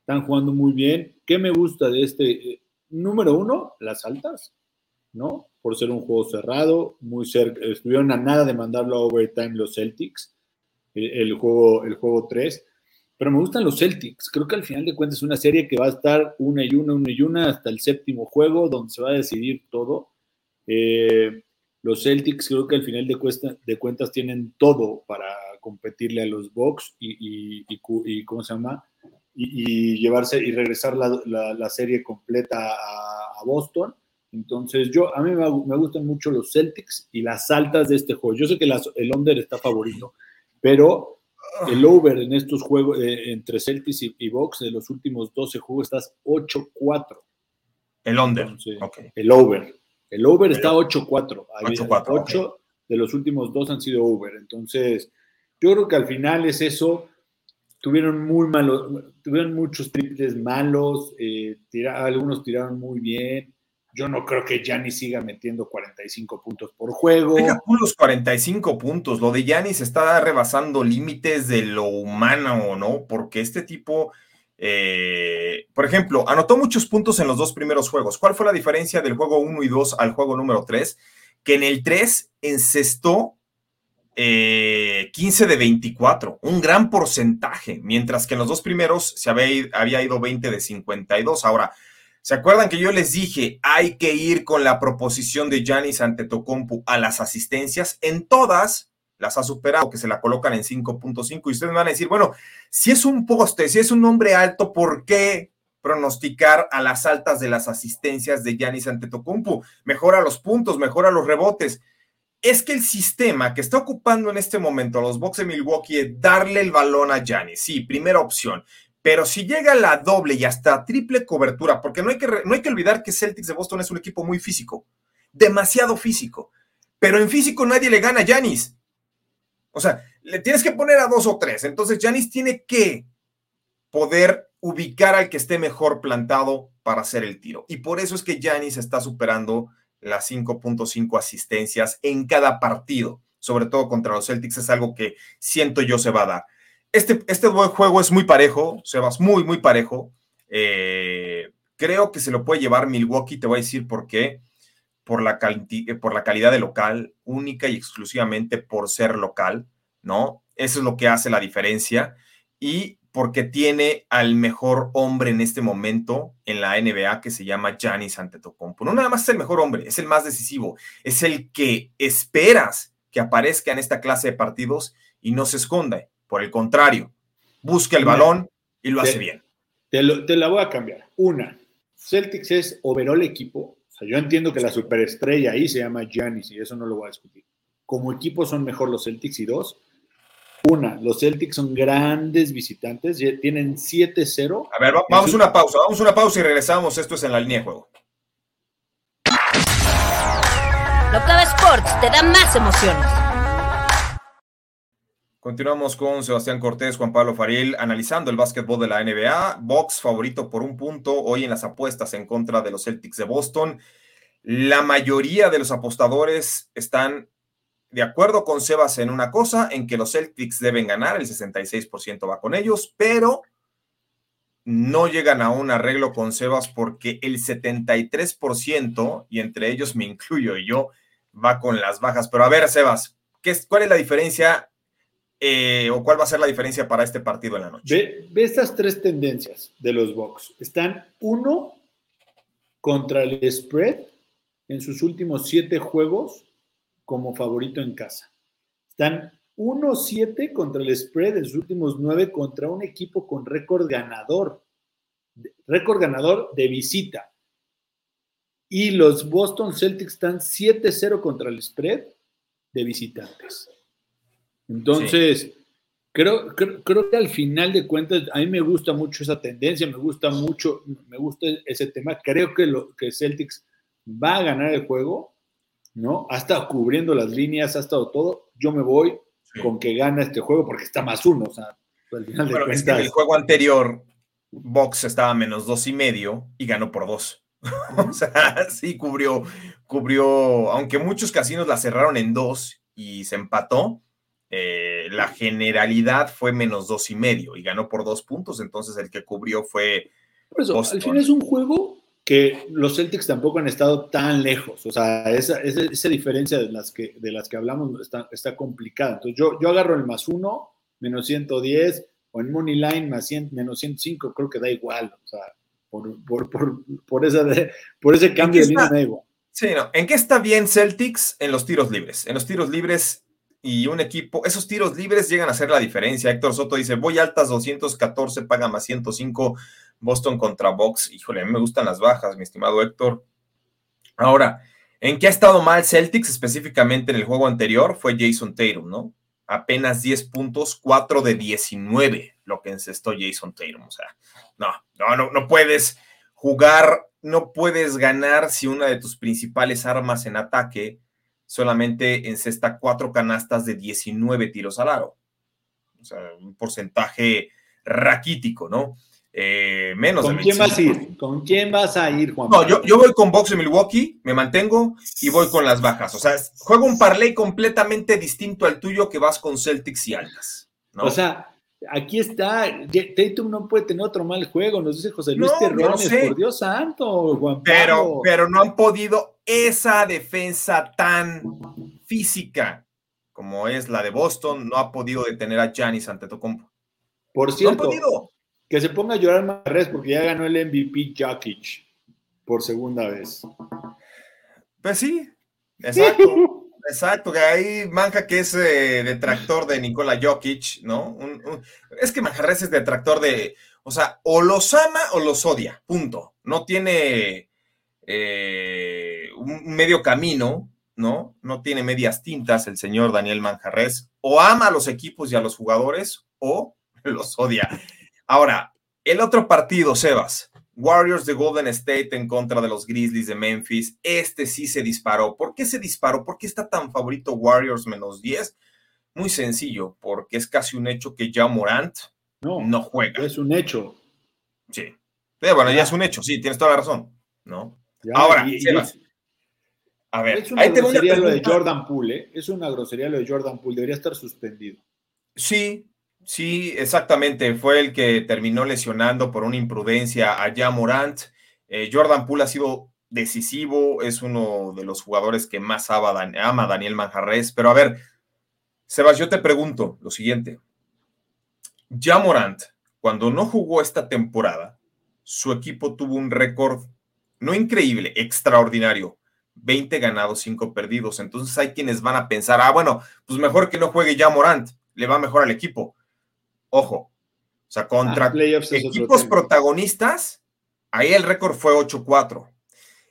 Speaker 2: están jugando muy bien. ¿Qué me gusta de este? Eh, número uno, las altas, ¿no? Por ser un juego cerrado, muy cerca, estuvieron a nada de mandarlo a overtime los Celtics el, juego, el juego 3. Pero me gustan los Celtics. Creo que al final de cuentas es una serie que va a estar una y una, una y una hasta el séptimo juego, donde se va a decidir todo. Eh, los Celtics creo que al final de, de cuentas tienen todo para competirle a los Bucks y, y, ¿cómo se llama? Y, llevarse y regresar la, serie completa a, Boston. Entonces, yo, a mí me, me, gustan mucho los Celtics y las altas de este juego. Yo sé que el under está favorito, pero el over en estos juegos eh, entre Celtics y, y, Box de los últimos 12 juegos estás 8-4.
Speaker 1: El under.
Speaker 2: El over. El over está 8-4. 8 de los últimos dos han sido over. Entonces, yo creo que al final es eso. Tuvieron muy malos, tuvieron muchos triples malos, eh, algunos tiraron muy bien. Yo no creo que Giannis siga metiendo 45 puntos por juego.
Speaker 1: Deja los 45 puntos. Lo de Giannis está rebasando límites de lo humano, ¿no? Porque este tipo, eh, por ejemplo, anotó muchos puntos en los dos primeros juegos. ¿Cuál fue la diferencia del juego 1 y 2 al juego número 3? Que en el 3 encestó 15 eh, de 24, un gran porcentaje, mientras que en los dos primeros se había, ido 20 de 52. Ahora, ¿Se acuerdan que yo les dije, hay que ir con la proposición de Giannis Antetokounmpo a las asistencias? En todas las ha superado, que se la colocan en 5.5. Y ustedes me van a decir, bueno, si es un poste, si es un hombre alto, ¿por qué pronosticar a las altas de las asistencias de Giannis Antetokounmpo? Mejora los puntos, mejora los rebotes. Es que el sistema que está ocupando en este momento los Bucks de Milwaukee es darle el balón a Giannis. Sí, primera opción. Pero si llega la doble y hasta triple cobertura, porque no hay, que, no hay que olvidar que Celtics de Boston es un equipo muy físico, demasiado físico. Pero en físico nadie le gana a Yanis. O sea, le tienes que poner a dos o tres. Entonces Yanis tiene que poder ubicar al que esté mejor plantado para hacer el tiro. Y por eso es que Yanis está superando las 5.5 asistencias en cada partido, sobre todo contra los Celtics. Es algo que siento yo se va a dar. Este, este juego es muy parejo, Sebas, muy, muy parejo. Eh, creo que se lo puede llevar Milwaukee, te voy a decir por qué. Por la, por la calidad de local, única y exclusivamente por ser local, ¿no? Eso es lo que hace la diferencia. Y porque tiene al mejor hombre en este momento en la NBA que se llama Giannis Antetokounmpo. No nada más es el mejor hombre, es el más decisivo, es el que esperas que aparezca en esta clase de partidos y no se esconda. Por el contrario, busca el balón y lo hace bien.
Speaker 2: Te, la voy a cambiar. Una, Celtics es overall equipo. O sea, yo entiendo que la superestrella ahí se llama Giannis y eso no lo voy a discutir. Como equipo son mejor los Celtics y dos. Una, los Celtics son grandes visitantes, tienen 7-0.
Speaker 1: A ver, vamos a una pausa, vamos a una pausa y regresamos. Esto es en la línea de juego.
Speaker 3: Locava Sports te da más emociones.
Speaker 1: Continuamos con Sebastián Cortés, Juan Pablo Faril, analizando el básquetbol de la NBA. Box favorito por un punto hoy en las apuestas en contra de los Celtics de Boston. La mayoría de los apostadores están de acuerdo con Sebas en una cosa, en que los Celtics deben ganar, el 66% va con ellos, pero no llegan a un arreglo con Sebas porque el 73%, y entre ellos me incluyo yo, va con las bajas. Pero a ver, Sebas, ¿qué ¿cuál es la diferencia eh, o cuál va a ser la diferencia para este partido en la noche?
Speaker 2: Ve, estas tres tendencias de los Bucks. Están uno contra el spread en sus últimos siete juegos como favorito en casa. Están 1-7 contra el spread en sus últimos nueve contra un equipo con récord ganador. Récord ganador de visita. Y los Boston Celtics están 7-0 contra el spread de visitantes. Entonces, creo, creo, que al final de cuentas, a mí me gusta mucho esa tendencia, me gusta mucho, me gusta ese tema. Creo que, lo, que Celtics va a ganar el juego ¿no? Ha estado cubriendo las líneas, ha estado todo. Yo me voy con que gana este juego porque está más uno. O sea,
Speaker 1: al final de cuentas... en el juego anterior, Box estaba menos dos y medio y ganó por dos. o sea, sí cubrió, cubrió, aunque muchos casinos la cerraron en dos y se empató, eh, la generalidad fue menos dos y medio y ganó por dos puntos, entonces el que cubrió fue.
Speaker 2: Por eso, al final es un juego que los Celtics tampoco han estado tan lejos. O sea, esa, esa, diferencia de las, que, de las que hablamos está, está complicada. Entonces, yo, yo agarro el más uno, menos 110, o en Money Line más menos 105, creo que da igual. O sea, por, por, por, por, esa por ese cambio de línea da igual.
Speaker 1: Sí, no. ¿En qué está bien Celtics? En los tiros libres. En los tiros libres y un equipo, esos tiros libres llegan a hacer la diferencia. Héctor Soto dice, voy altas 214, paga más 105 Boston contra Box. Híjole, a mí me gustan las bajas, mi estimado Héctor. Ahora, ¿en qué ha estado mal Celtics específicamente en el juego anterior? Fue Jason Tatum, ¿no? Apenas 10 puntos, 4 de 19, lo que encestó Jason Tatum. O sea, no, no, no, no puedes jugar, no puedes ganar si una de tus principales armas en ataque solamente encesta cuatro canastas de 19 tiros al aro. O sea, un porcentaje raquítico, ¿no? Eh, menos
Speaker 2: ¿Con quién vas a ir? ¿Con quién vas a ir, Juan?
Speaker 1: No, yo, voy con Box de Milwaukee, me mantengo y voy con las bajas. O sea, juego un parlay completamente distinto al tuyo que vas con Celtics y altas.
Speaker 2: O sea, aquí está, Tatum no puede tener otro mal juego, nos dice José Luis no, por Dios santo, Juan
Speaker 1: Pero, pero no han podido esa defensa tan física como es la de Boston, no ha podido detener a Giannis ante Tocompo.
Speaker 2: Por cierto, no que se ponga a llorar Marres porque ya ganó el MVP Jokic por segunda vez.
Speaker 1: Pues sí, exacto. Exacto, que ahí Manja que es eh, detractor de Nikola Jokic, ¿no? es que Manjarres es detractor de, o sea, o los ama o los odia, punto. No tiene eh, un medio camino, ¿no? No tiene medias tintas el señor Daniel Manjarres. O ama a los equipos y a los jugadores o los odia. Ahora, el otro partido, Sebas, Warriors de Golden State en contra de los Grizzlies de Memphis. Este sí se disparó. ¿Por qué se disparó? ¿Por qué está tan favorito Warriors menos 10? Muy sencillo, porque es casi un hecho que ya Morant no, no juega.
Speaker 2: Es un hecho.
Speaker 1: Sí. Pero bueno, ya. es un hecho, sí, tienes toda la razón. ¿no? Ahora, Sebas.
Speaker 2: a ver, es una grosería lo de Jordan Poole, ¿eh? Es una grosería lo de Jordan Poole, debería estar suspendido.
Speaker 1: Sí, Sí, exactamente. Fue el que terminó lesionando por una imprudencia a Ja Morant. Eh, Jordan Poole ha sido decisivo, es uno de los jugadores que más ama, Daniel Manjarres. Pero a ver, Sebas, yo te pregunto lo siguiente. Ja Morant, cuando no jugó esta temporada, su equipo tuvo un récord no increíble, extraordinario. 20 ganados, 5 perdidos. Entonces hay quienes van a pensar, ah, bueno, pues mejor que no juegue ya Morant, le va mejor al equipo. Ojo, o sea, contra ah, equipos protagonistas, ahí el récord fue 8-4.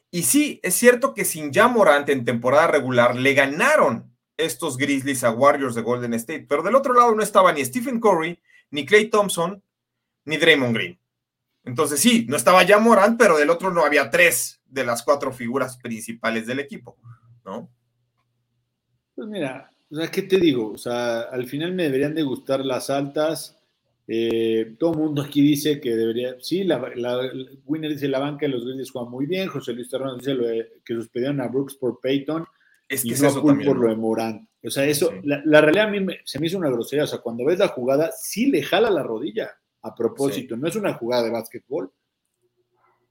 Speaker 1: Y sí, es cierto que sin ya Morant en temporada regular le ganaron estos Grizzlies a Warriors de Golden State, pero del otro lado no estaba ni Stephen Curry, ni Clay Thompson, ni Draymond Green. Entonces sí, no estaba ya Morant, pero del otro no había tres de las cuatro figuras principales del equipo, ¿no?
Speaker 2: Pues mira, o sea, ¿qué te digo? O sea, al final me deberían de gustar las altas. Eh, todo el mundo aquí dice que debería, sí, la, Winner dice la banca de los Grizzlies juega muy bien, José Luis Terrón dice que suspendieron a Brooks por Peyton es que y no por lo de Morán. O sea, eso, la, realidad a mí se me hizo una grosería. O sea, cuando ves la jugada, sí le jala la rodilla a propósito. No es una jugada de básquetbol.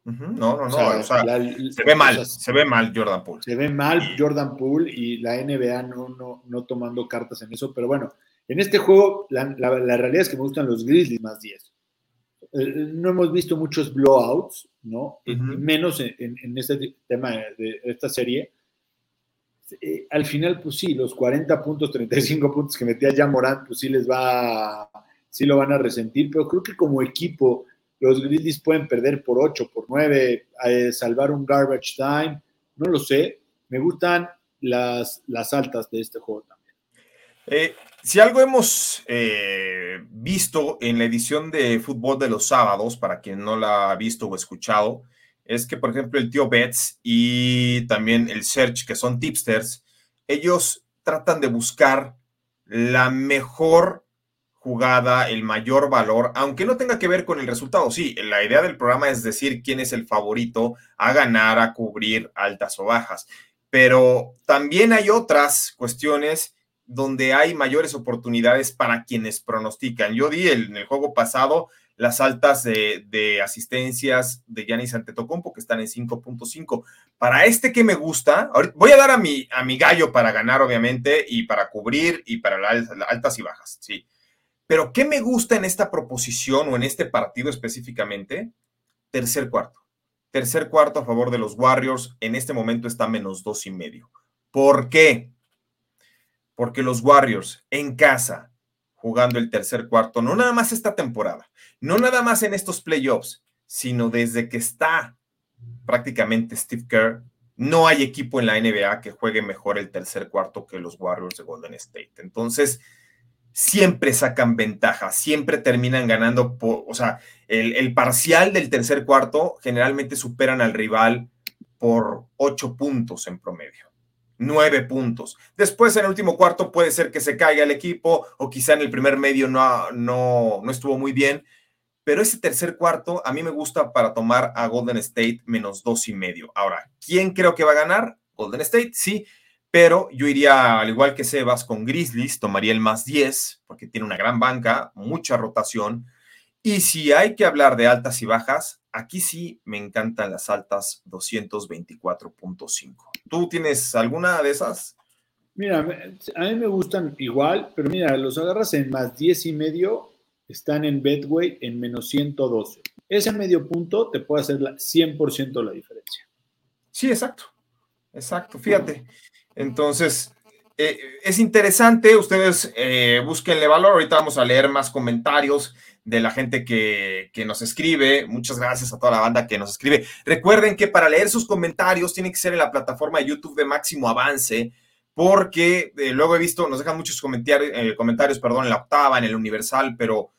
Speaker 1: No, no, no. se ve mal, se ve mal Jordan Poole.
Speaker 2: Se ve mal Jordan Poole y la NBA no, no, no tomando cartas en eso. Pero bueno, en este juego, la, realidad es que me gustan los Grizzlies más 10. Eh, no hemos visto muchos blowouts, ¿no? Menos en, este tema de esta serie. Eh, al final, pues sí, los 40 puntos, 35 puntos que metía ya Morant, pues sí les va, sí lo van a resentir, pero creo que como equipo los Grizzlies pueden perder por 8, por 9, eh, salvar un garbage time, no lo sé. Me gustan las, las altas de este juego también.
Speaker 1: Eh, si algo hemos visto en la edición de fútbol de los sábados, para quien no la ha visto o escuchado, es que, por ejemplo, el tío Betts y también el Search, que son tipsters, ellos tratan de buscar la mejor jugada, el mayor valor, aunque no tenga que ver con el resultado. Sí, la idea del programa es decir quién es el favorito a ganar, a cubrir altas o bajas. Pero también hay otras cuestiones donde hay mayores oportunidades para quienes pronostican. Yo di en el juego pasado las altas de, asistencias de Giannis Antetokounmpo, que están en 5.5. Para este que me gusta, voy a dar a mi, a mi gallo para ganar, obviamente, y para cubrir y para las altas y bajas, sí. Pero ¿qué me gusta en esta proposición o en este partido específicamente? Tercer cuarto. Tercer cuarto a favor de los Warriors. En este momento está menos dos y medio. ¿Por qué? Porque los Warriors en casa jugando el tercer cuarto, no nada más esta temporada, no nada más en estos playoffs, sino desde que está prácticamente Steve Kerr, no hay equipo en la NBA que juegue mejor el tercer cuarto que los Warriors de Golden State. Entonces, siempre sacan ventaja, siempre terminan ganando, o sea, el, el, parcial del tercer cuarto generalmente superan al rival por ocho puntos en promedio nueve puntos. Después en el último cuarto puede ser que se caiga el equipo o quizá en el primer medio no, no, no estuvo muy bien, pero ese tercer cuarto a mí me gusta para tomar a Golden State menos dos y medio. Ahora, ¿quién creo que va a ganar? Golden State, sí, pero yo iría al igual que Sebas con Grizzlies, tomaría el más 10 porque tiene una gran banca, mucha rotación. Y si hay que hablar de altas y bajas, aquí sí me encantan las altas 224.5. ¿Tú tienes alguna de esas?
Speaker 2: Mira, a mí me gustan igual, pero mira, los agarras en más 10 y medio, están en Betway en menos 112. Ese medio punto te puede hacer la 100% la diferencia.
Speaker 1: Sí, exacto. Exacto, fíjate. Entonces, eh, es interesante, ustedes eh, búsquenle valor, ahorita vamos a leer más comentarios de la gente que, nos escribe. Muchas gracias a toda la banda que nos escribe. Recuerden que para leer sus comentarios tiene que ser en la plataforma de YouTube de Máximo Avance, porque eh, luego he visto, nos dejan muchos comentarios, eh, comentarios, perdón, en la octava, en el Universal, pero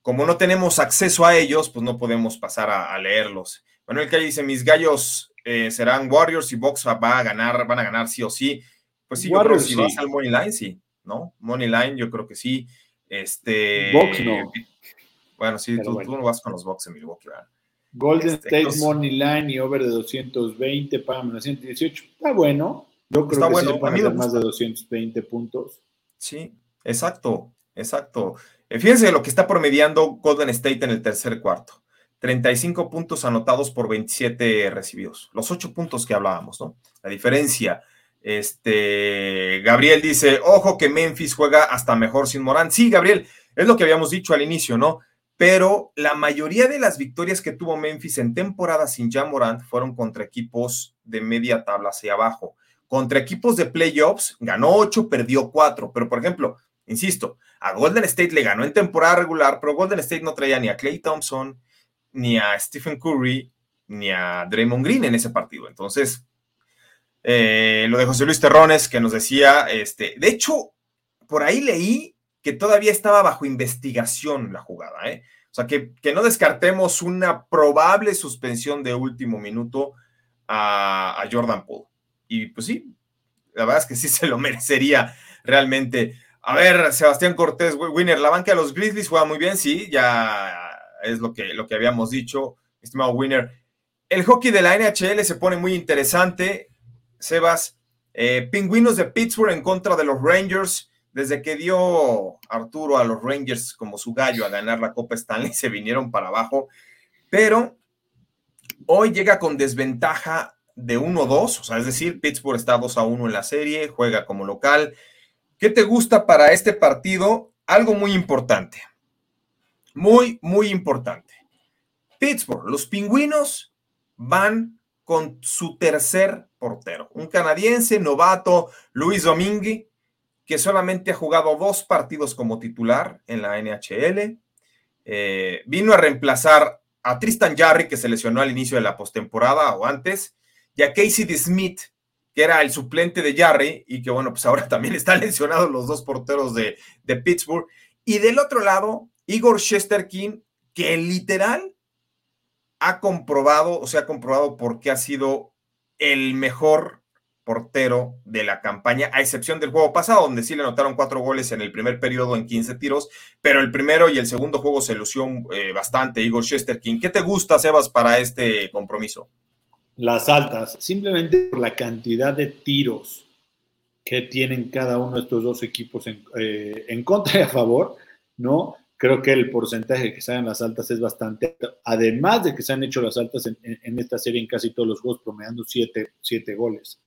Speaker 1: como no tenemos acceso a ellos, pues no podemos pasar a, leerlos. Manuel Calle dice, mis gallos eh, serán Warriors y Box va a ganar, van a ganar sí o sí. Pues sí, yo creo que si vas al Money Line, sí, ¿no? Money Line, yo creo que sí. Este.
Speaker 2: Box no.
Speaker 1: Bueno, sí, tú, no vas con los boxes en Milwaukee, ¿verdad?
Speaker 2: Golden este, State Money Line y over de 220, pagan 118. Está bueno. Yo creo que bueno. sí más de 220 puntos.
Speaker 1: Sí, exacto, exacto. Eh, fíjense lo que está promediando Golden State en el tercer cuarto. 35 puntos anotados por 27 recibidos. Los 8 puntos que hablábamos, ¿no? La diferencia. Este, Gabriel dice, ojo que Memphis juega hasta mejor sin Morán. Sí, Gabriel, es lo que habíamos dicho al inicio, ¿no? pero la mayoría de las victorias que tuvo Memphis en temporada sin Jan Morant fueron contra equipos de media tabla hacia abajo. Contra equipos de playoffs, ganó 8, perdió 4. Pero, por ejemplo, insisto, a Golden State le ganó en temporada regular, pero Golden State no traía ni a Clay Thompson, ni a Stephen Curry, ni a Draymond Green en ese partido. Entonces, eh, lo de José Luis Terrones, que nos decía, este, de hecho, por ahí leí que todavía estaba bajo investigación la jugada. ¿eh? O sea, que, no descartemos una probable suspensión de último minuto a, Jordan Poole. Y pues sí, la verdad es que sí se lo merecería realmente. A ver, Sebastián Cortés, Winner, la banca de los Grizzlies juega muy bien, sí, ya es lo que, lo que habíamos dicho, estimado Winner. El hockey de la NHL se pone muy interesante, Sebas. Eh, pingüinos de Pittsburgh en contra de los Rangers. Desde que dio Arturo a los Rangers como su gallo a ganar la Copa Stanley, se vinieron para abajo. Pero hoy llega con desventaja de 1-2, o sea, es decir, Pittsburgh está 2 1 en la serie, juega como local. ¿Qué te gusta para este partido? Algo muy importante. Muy, muy importante. Pittsburgh, los pingüinos van con su tercer portero, un canadiense novato, Luis Domingui, que solamente ha jugado dos partidos como titular en la NHL. Eh, vino a reemplazar a Tristan Jarry, que se lesionó al inicio de la postemporada o antes, y a Casey D. Smith, que era el suplente de Jarry, y que bueno, pues ahora también están lesionados los dos porteros de, de Pittsburgh. Y del otro lado, Igor Shesterkin, que literal ha comprobado, o sea, ha comprobado por qué ha sido el mejor portero de la campaña, a excepción del juego pasado, donde sí le anotaron cuatro goles en el primer periodo en 15 tiros, pero el primero y el segundo juego se lució eh, bastante Igor Shesterkin. ¿Qué te gusta, Sebas, para este compromiso?
Speaker 2: Las altas, simplemente por la cantidad de tiros que tienen cada uno de estos dos equipos en, eh, en contra y a favor, ¿no? Creo que el porcentaje que salen las altas es bastante alto, además de que se han hecho las altas en, esta serie en casi todos los juegos, promediando siete, siete goles.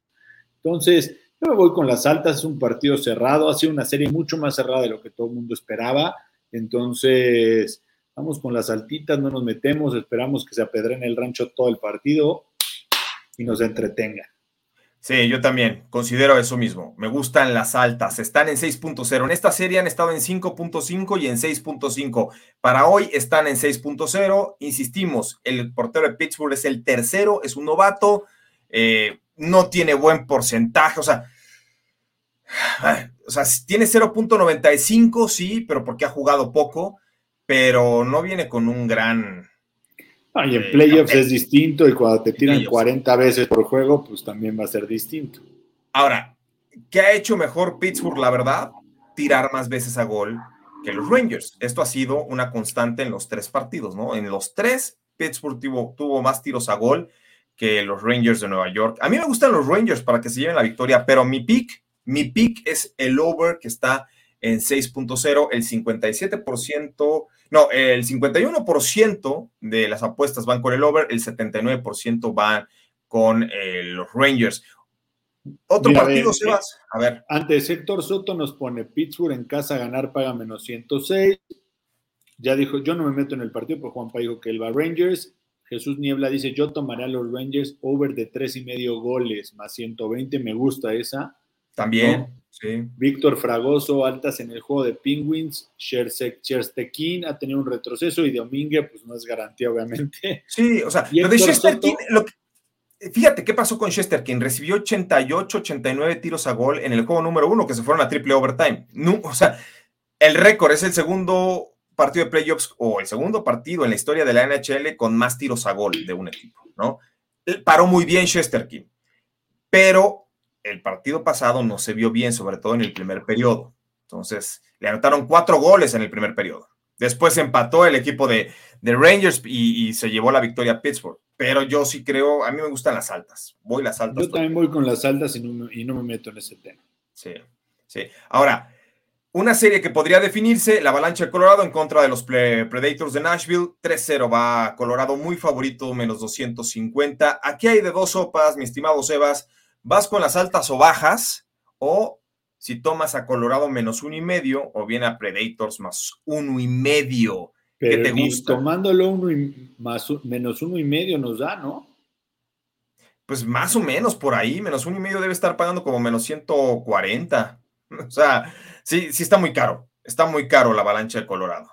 Speaker 2: Entonces, yo me voy con las altas, es un partido cerrado, ha sido una serie mucho más cerrada de lo que todo el mundo esperaba. Entonces, vamos con las altitas, no nos metemos, esperamos que se apedren el rancho todo el partido y nos entretenga.
Speaker 1: Sí, yo también considero eso mismo. Me gustan las altas. Están en 6.0. En esta serie han estado en 5.5 y en 6.5. Para hoy están en 6.0. Insistimos, el portero de Pittsburgh es el tercero, es un novato, eh, no tiene buen porcentaje. O sea, o sea tiene 0.95, sí, pero porque ha jugado poco, pero no viene con un gran
Speaker 2: y en playoffs es distinto y cuando te tiran 40 veces por juego, pues también va a ser distinto.
Speaker 1: Ahora, ¿qué ha hecho mejor Pittsburgh, la verdad? Tirar más veces a gol que los Rangers. Esto ha sido una constante en los tres partidos, ¿no? En los tres, Pittsburgh tuvo, tuvo más tiros a gol que los Rangers de Nueva York. A mí me gustan los Rangers para que se lleven la victoria, pero mi pick, mi pick es el over que está en 6.0, el 57%, no, el 51% de las apuestas van con el over, el 79% van con eh, los Rangers. Otro partido, Sebas. A ver.
Speaker 2: Antes, Héctor Soto nos pone Pittsburgh en casa ganar paga menos 106. Ya dijo, yo no me meto en el partido, porque Juanpa dijo que él va a Rangers. Jesús Niebla dice, yo tomaré a los Rangers over de tres y medio goles más 120. Me gusta esa.
Speaker 1: También.
Speaker 2: Víctor Fragoso, altas en el juego de Penguins. Cherstekin ha tenido un retroceso y Domínguez, pues no es garantía, obviamente.
Speaker 1: Sí, o sea, lo de Chesterkin, fíjate qué pasó con Chesterkin. Recibió 88, 89 tiros a gol en el juego número uno, que se fueron a triple overtime. No, o sea, el récord es el segundo partido de playoffs o el segundo partido en la historia de la NHL con más tiros a gol de un equipo, ¿no? Paró muy bien Chesterkin, pero el partido pasado no se vio bien, sobre todo en el primer periodo. Entonces, le anotaron cuatro goles en el primer periodo. Después empató el equipo de, Rangers y, se llevó la victoria a Pittsburgh. Pero yo sí creo, a mí me gustan las altas. Voy las altas.
Speaker 2: Yo también voy con las altas y no, y no me meto en ese tema.
Speaker 1: Sí, sí. Ahora, una serie que podría definirse, la avalancha de Colorado en contra de los Predators de Nashville. 3-0 va Colorado muy favorito, menos 250. Aquí hay de dos sopas, mi estimado Sebas. ¿Vas con las altas o bajas? O si tomas a Colorado menos uno y medio, o bien a Predators más uno y medio. ¿Qué te gusta?
Speaker 2: Tomándolo uno y más, menos uno y medio nos da, ¿no?
Speaker 1: Pues más o menos por ahí, menos uno y medio debe estar pagando como menos 140. O sea, sí, sí está muy caro. Está muy caro la avalancha de Colorado.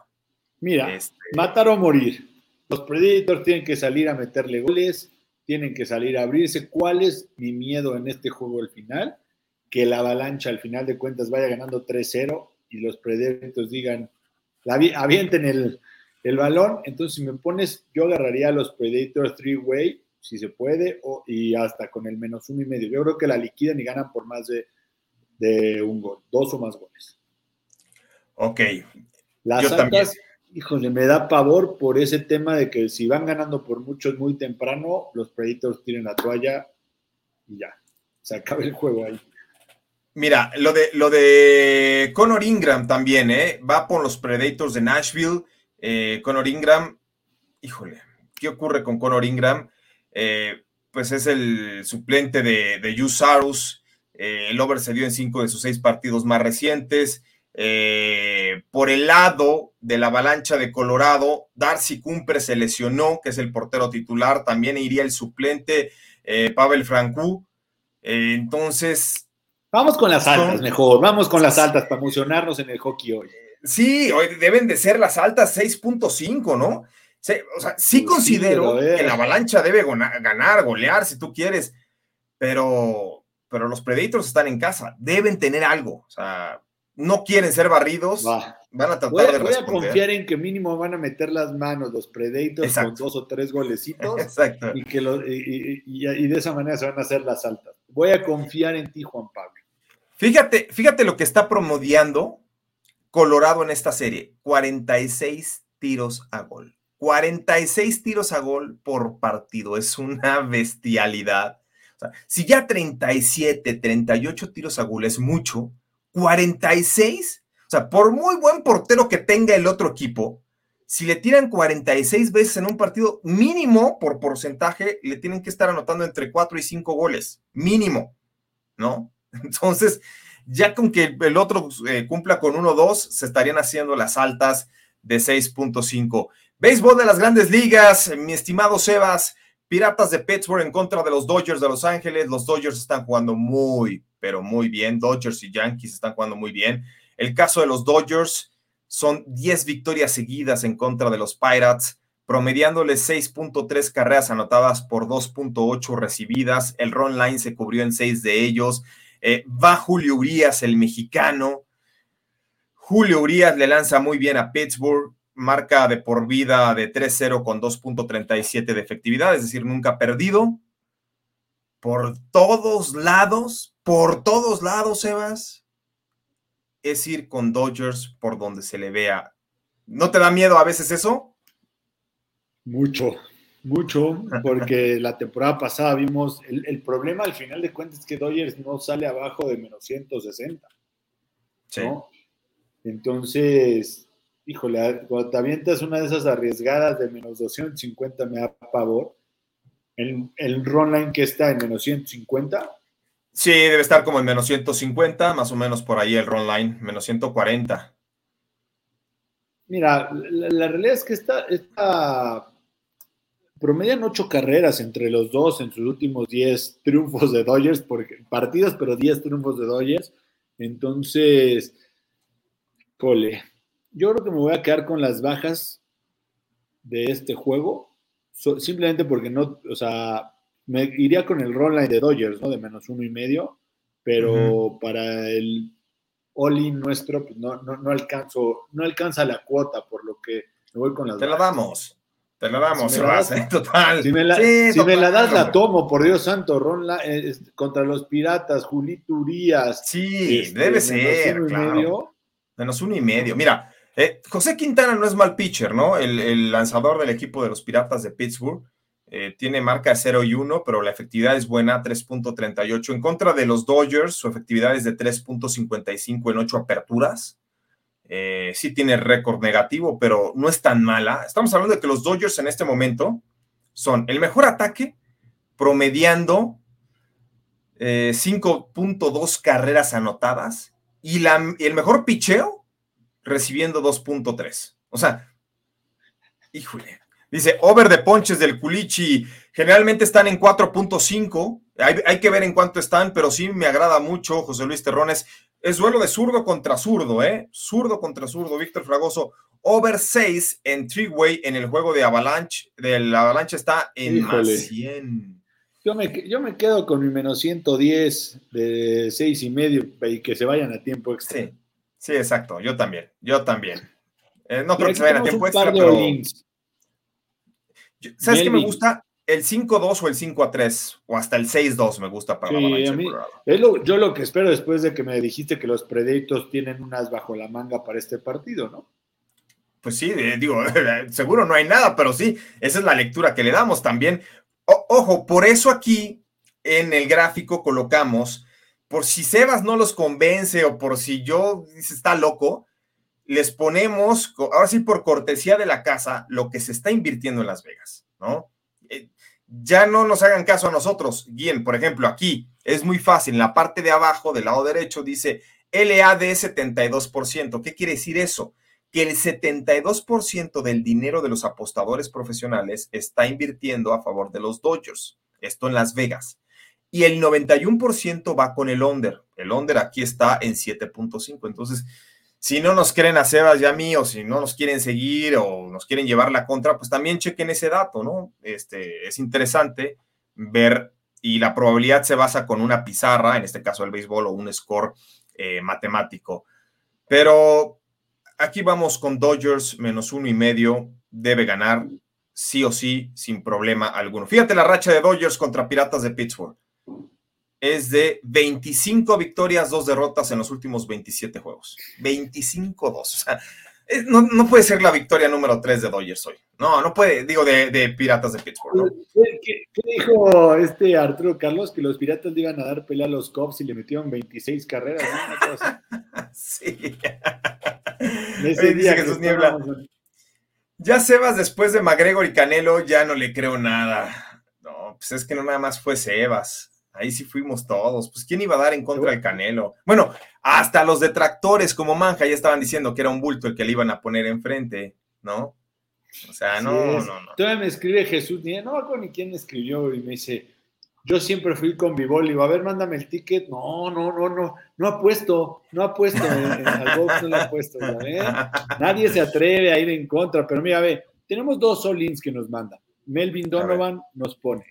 Speaker 2: Mira, este matar o morir. Los Predators tienen que salir a meterle goles tienen que salir a abrirse. ¿Cuál es mi miedo en este juego al final? Que la avalancha al final de cuentas vaya ganando 3-0 y los Predators digan, avienten el, el, balón. Entonces, si me pones, yo agarraría a los Predators three-way si se puede, o, y hasta con el menos uno y medio. Yo creo que la liquidan y ganan por más de, de un gol, dos o más goles.
Speaker 1: Ok.
Speaker 2: Las altas, híjole, me da pavor por ese tema de que si van ganando por muchos muy temprano, los Predators tienen la toalla y ya, se acaba el juego ahí.
Speaker 1: Mira, lo de, lo de Conor Ingram también, ¿eh? Va por los Predators de Nashville. Eh, Conor Ingram, híjole, ¿qué ocurre con Conor Ingram? Eh, pues es el suplente de, de Yusarus. Eh, el over se dio en cinco de sus seis partidos más recientes. Eh, por el lado de la avalancha de Colorado, Darcy Cumper se lesionó, que es el portero titular. También iría el suplente, Pavel Francu. entonces,
Speaker 2: Vamos con las altas, mejor. Vamos con las altas para emocionarnos en el hockey hoy.
Speaker 1: Sí, hoy deben de ser las altas 6.5, ¿no? o sea, sí pues considero que la avalancha debe ganar, golear, si tú quieres, pero, pero los Predators están en casa, deben tener algo. O sea, no quieren ser barridos, van a tratar
Speaker 2: voy,
Speaker 1: de
Speaker 2: responder. Voy a confiar en que mínimo van a meter las manos los Predators con dos o tres golecitos Exacto. Y, que y de esa manera se van a hacer las altas. Voy a confiar en ti, Juan Pablo.
Speaker 1: Fíjate, fíjate lo que está promediando Colorado en esta serie. 46 tiros a gol. 46 tiros a gol por partido. Es una bestialidad. si ya 37, 38 tiros a gol es mucho, 46, o sea, por muy buen portero que tenga el otro equipo, si le tiran 46 veces en un partido, mínimo por porcentaje, le tienen que estar anotando entre 4 y 5 goles. Mínimo, ¿no? Entonces, ya con que el otro eh, cumpla con 1-2, se estarían haciendo las altas de 6.5. Béisbol de las grandes ligas, mi estimado Sebas, Piratas de Pittsburgh en contra de los Dodgers de Los Ángeles. Los Dodgers están jugando muy, pero muy bien. Dodgers y Yankees están jugando muy bien. El caso de los Dodgers son 10 victorias seguidas en contra de los Pirates, promediándoles 6.3 carreras anotadas por 2.8 recibidas. El run line se cubrió en 6 de ellos. Eh, va Julio Urias, el mexicano. Julio Urias le lanza muy bien a Pittsburgh, marca de por vida de 3-0 con 2.37 de efectividad, es decir, nunca perdido. Por todos lados, por todos lados, Sebas, es ir con Dodgers por donde se le vea. ¿No te da miedo a veces eso?
Speaker 2: Mucho, mucho, porque la temporada pasada vimos, el, problema al final de cuentas es que Dodgers no sale abajo de menos 160. ¿no? Entonces, híjole, cuando te avientas una de esas arriesgadas de menos 250 me da pavor. El, el run line que está en menos 150.
Speaker 1: Sí, debe estar como en menos 150, más o menos por ahí el run line, menos 140.
Speaker 2: Mira, la, realidad es que está esta promedian ocho carreras entre los dos en sus últimos diez triunfos de Dodgers, porque, partidos, pero diez triunfos de Dodgers. Entonces, cole, yo creo que me voy a quedar con las bajas de este juego, simplemente porque no, o sea, me iría con el run line de Dodgers, ¿no? De menos uno y medio, pero para el all-in nuestro, pues no, no, alcanzo, no alcanza la cuota, por lo que me voy con las
Speaker 1: Te la damos. Te la damos, si ¿eh? total.
Speaker 2: Si me la, das, la tomo, por Dios santo. Ron eh, contra los piratas, Julito Urias.
Speaker 1: Sí, este, debe ser, claro. menos uno y medio. Mira, eh, José Quintana no es mal pitcher, ¿no? El, lanzador del equipo de los piratas de Pittsburgh. Tiene marca de 0 y 1, pero la efectividad es buena, 3.38. En contra de los Dodgers, su efectividad es de 3.55 en 8 aperturas. Eh, sí tiene récord negativo, pero no es tan mala. Estamos hablando de que los Dodgers en este momento son el mejor ataque, promediando 5.2 eh, carreras anotadas y, la, el mejor picheo recibiendo 2.3. O sea, híjole. Dice, over de ponches del Culichi, generalmente están en 4.5. Hay, hay, que ver en cuánto están, pero sí me agrada mucho José Luis Terrones. Es duelo de zurdo contra zurdo, ¿eh? Zurdo contra zurdo. Víctor Fragoso, over 6 en three-way en el juego de Avalanche. Del Avalanche está en más 100.
Speaker 2: Yo me, yo me, quedo con mi menos 110 de 6 y medio y que se vayan a tiempo extra.
Speaker 1: Sí, sí exacto. Yo también. Yo también. Eh, no creo que se vayan a tiempo extra, pero. ¿Sabes qué me gusta? el 5-2 o el 5-3 o hasta el 6-2 me gusta para la
Speaker 2: a mí, es lo, Yo lo que espero después de que me dijiste que los Predators tienen unas bajo la manga para este partido, ¿no?
Speaker 1: Pues sí, digo, seguro no hay nada, pero sí, esa es la lectura que le damos también. ojo, por eso aquí en el gráfico colocamos, por si Sebas no los convence o por si yo dice está loco, les ponemos, ahora sí por cortesía de la casa, lo que se está invirtiendo en Las Vegas, ¿no? Eh, ya no nos hagan caso a nosotros. Bien, por ejemplo, aquí es muy fácil, en la parte de abajo del lado derecho dice LAD 72%. ¿Qué quiere decir eso? Que el 72% del dinero de los apostadores profesionales está invirtiendo a favor de los Dodgers. Esto en Las Vegas. Y el 91% va con el under. El under aquí está en 7.5. Entonces, si no nos quieren a Sebas y a mí, o si no nos quieren seguir o nos quieren llevar la contra, pues también chequen ese dato, ¿no? Este, es interesante ver y la probabilidad se basa con una pizarra, en este caso el béisbol, o un score eh, matemático. Pero aquí vamos con Dodgers menos uno y medio, debe ganar sí o sí, sin problema alguno. Fíjate la racha de Dodgers contra Piratas de Pittsburgh es de 25 victorias, dos derrotas en los últimos 27 juegos. 25-2. O sea, no, puede ser la victoria número 3 de Dodgers hoy. No, no puede, digo, de, Piratas de Pittsburgh.
Speaker 2: ¿Qué, dijo este Arturo Carlos? Que los Piratas le iban a dar pelea a los Cubs y le metieron 26 carreras.
Speaker 1: sí. Ese día Jesús Niebla. Ya Sebas, después de McGregor y Canelo, ya no le creo nada. No, pues es que no nada más fue Sebas. Ahí sí fuimos todos. Pues, ¿quién iba a dar en contra del Canelo? Bueno, hasta los detractores como Manja ya estaban diciendo que era un bulto el que le iban a poner enfrente, ¿no? O sea, no, no, no.
Speaker 2: Todavía me escribe Jesús, ni, no ni quién me escribió y me dice, yo siempre fui con Vivol, digo, a ver, mándame el ticket. No, no, no, no, no apuesto, no apuesto, en, al box no lo apuesto, Nadie se atreve a ir en contra, pero mira, ve, tenemos dos solins que nos mandan. Melvin Donovan nos pone,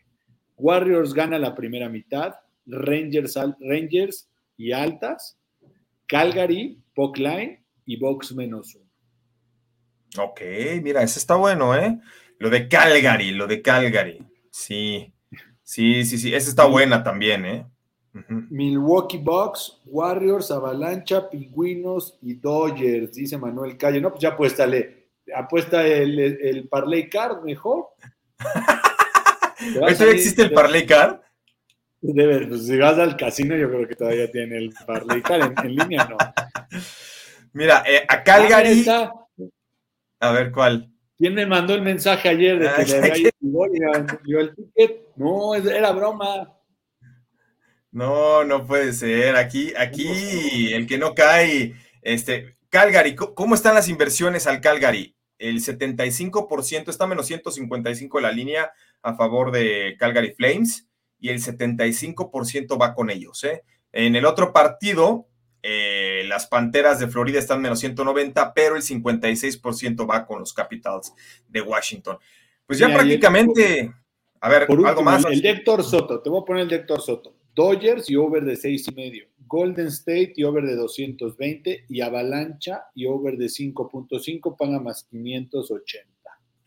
Speaker 2: Warriors gana la primera mitad, Rangers, Rangers y altas, Calgary, Line y Box menos uno.
Speaker 1: Ok, mira, ese está bueno, ¿eh? Lo de Calgary, lo de Calgary. Sí, sí, sí, sí, esa está buena también, ¿eh?
Speaker 2: Milwaukee Bucks, Warriors, Avalancha, Pingüinos y Dodgers, dice Manuel Calle. No, pues ya apuéstale, apuesta el, el Parlay Card mejor.
Speaker 1: ¿Eso existe el Parley Card?
Speaker 2: Debe, pues si vas al casino, yo creo que todavía tiene el Parley Card. En, línea no.
Speaker 1: Mira, eh, a Calgary. A ver cuál.
Speaker 2: ¿Quién me mandó el mensaje ayer de que le había ido el ticket? No, era broma.
Speaker 1: No, no puede ser. Aquí, aquí, el que no cae, este, Calgary, ¿cómo están las inversiones al Calgary? El 75% está menos 155 la línea, a favor de Calgary Flames y el 75% va con ellos. ¿eh? En el otro partido, eh, las Panteras de Florida están menos 190, pero el 56% va con los Capitals de Washington. Pues ya prácticamente, a ver, algo más.
Speaker 2: El Héctor Soto, te voy a poner el Héctor Soto. Dodgers y over de seis y medio. Golden State y over de 220 y Avalancha y over de 5.5 paga más 580.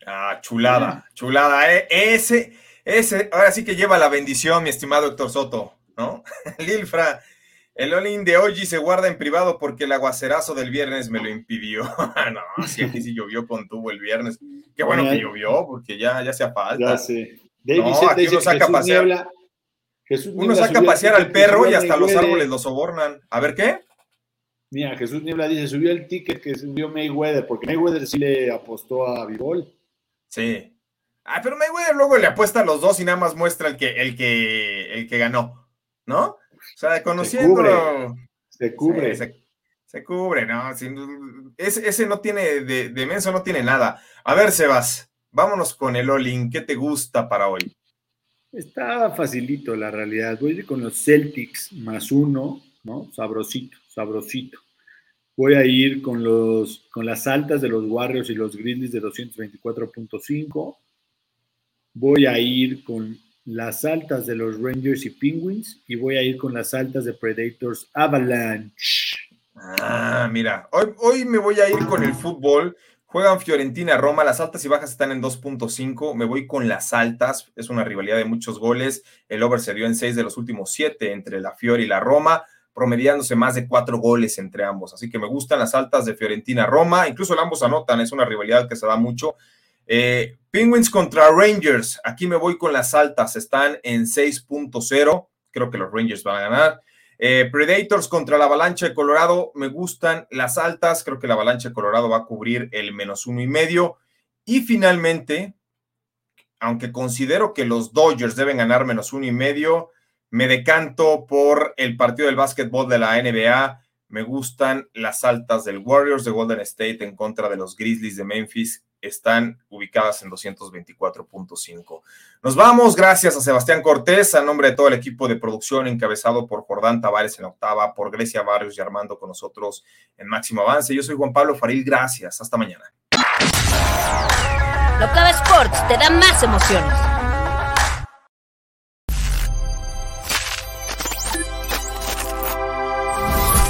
Speaker 1: Ah, chulada, chulada. Eh, ese, ese, ahora sí que lleva la bendición, mi estimado Héctor Soto, ¿no? Lilfra, el all de hoy se guarda en privado porque el aguacerazo del viernes me lo impidió. no, sí, aquí sí llovió con tubo el viernes. Qué bueno que llovió, porque ya, ya se falta.
Speaker 2: Ya sé. no, aquí
Speaker 1: uno saca a pasear. uno saca a pasear al perro y hasta los árboles lo sobornan. A ver qué.
Speaker 2: Mira, Jesús Niebla dice, subió el ticket que subió Mayweather, porque Mayweather sí le apostó a Vivol.
Speaker 1: Sí. Ah, pero Mayweather luego le apuesta a los dos y nada más muestra el que, el que, el que ganó, ¿no? O sea, conociendo.
Speaker 2: Se cubre.
Speaker 1: Se, cubre, ¿no? ese, no tiene, de, de, menso no tiene nada. A ver, Sebas, vámonos con el Olin. ¿Qué te gusta para hoy?
Speaker 2: Está facilito la realidad. Voy a ir con los Celtics más uno, ¿no? Sabrosito, sabrosito. Voy a ir con, los, con las altas de los Warriors y los Grizzlies de 224.5. Voy a ir con las altas de los Rangers y Penguins. Y voy a ir con las altas de Predators Avalanche.
Speaker 1: Ah, mira, hoy, hoy me voy a ir con el fútbol Juegan Fiorentina, Roma, las altas y bajas están en 2.5, me voy con las altas, es una rivalidad de muchos goles, el over se dio en 6 de los últimos 7 entre la Fiore y la Roma, promediándose más de 4 goles entre ambos, así que me gustan las altas de Fiorentina, Roma, incluso ambos anotan, es una rivalidad que se da mucho. Eh, Penguins contra Rangers, aquí me voy con las altas, están en 6.0, creo que los Rangers van a ganar. Eh, Predators contra la Avalancha de Colorado, me gustan las altas, creo que la Avalancha de Colorado va a cubrir el menos uno y medio. Y finalmente, aunque considero que los Dodgers deben ganar menos uno y medio, me decanto por el partido del básquetbol de la NBA. Me gustan las altas del Warriors de Golden State en contra de los Grizzlies de Memphis están ubicadas en 224.5. Nos vamos, gracias a Sebastián Cortés, a nombre de todo el equipo de producción encabezado por Jordán Tavares en octava, por Grecia Barrios y Armando con nosotros en Máximo Avance. Yo soy Juan Pablo Faril, gracias, hasta mañana.
Speaker 3: Sports te da más emociones.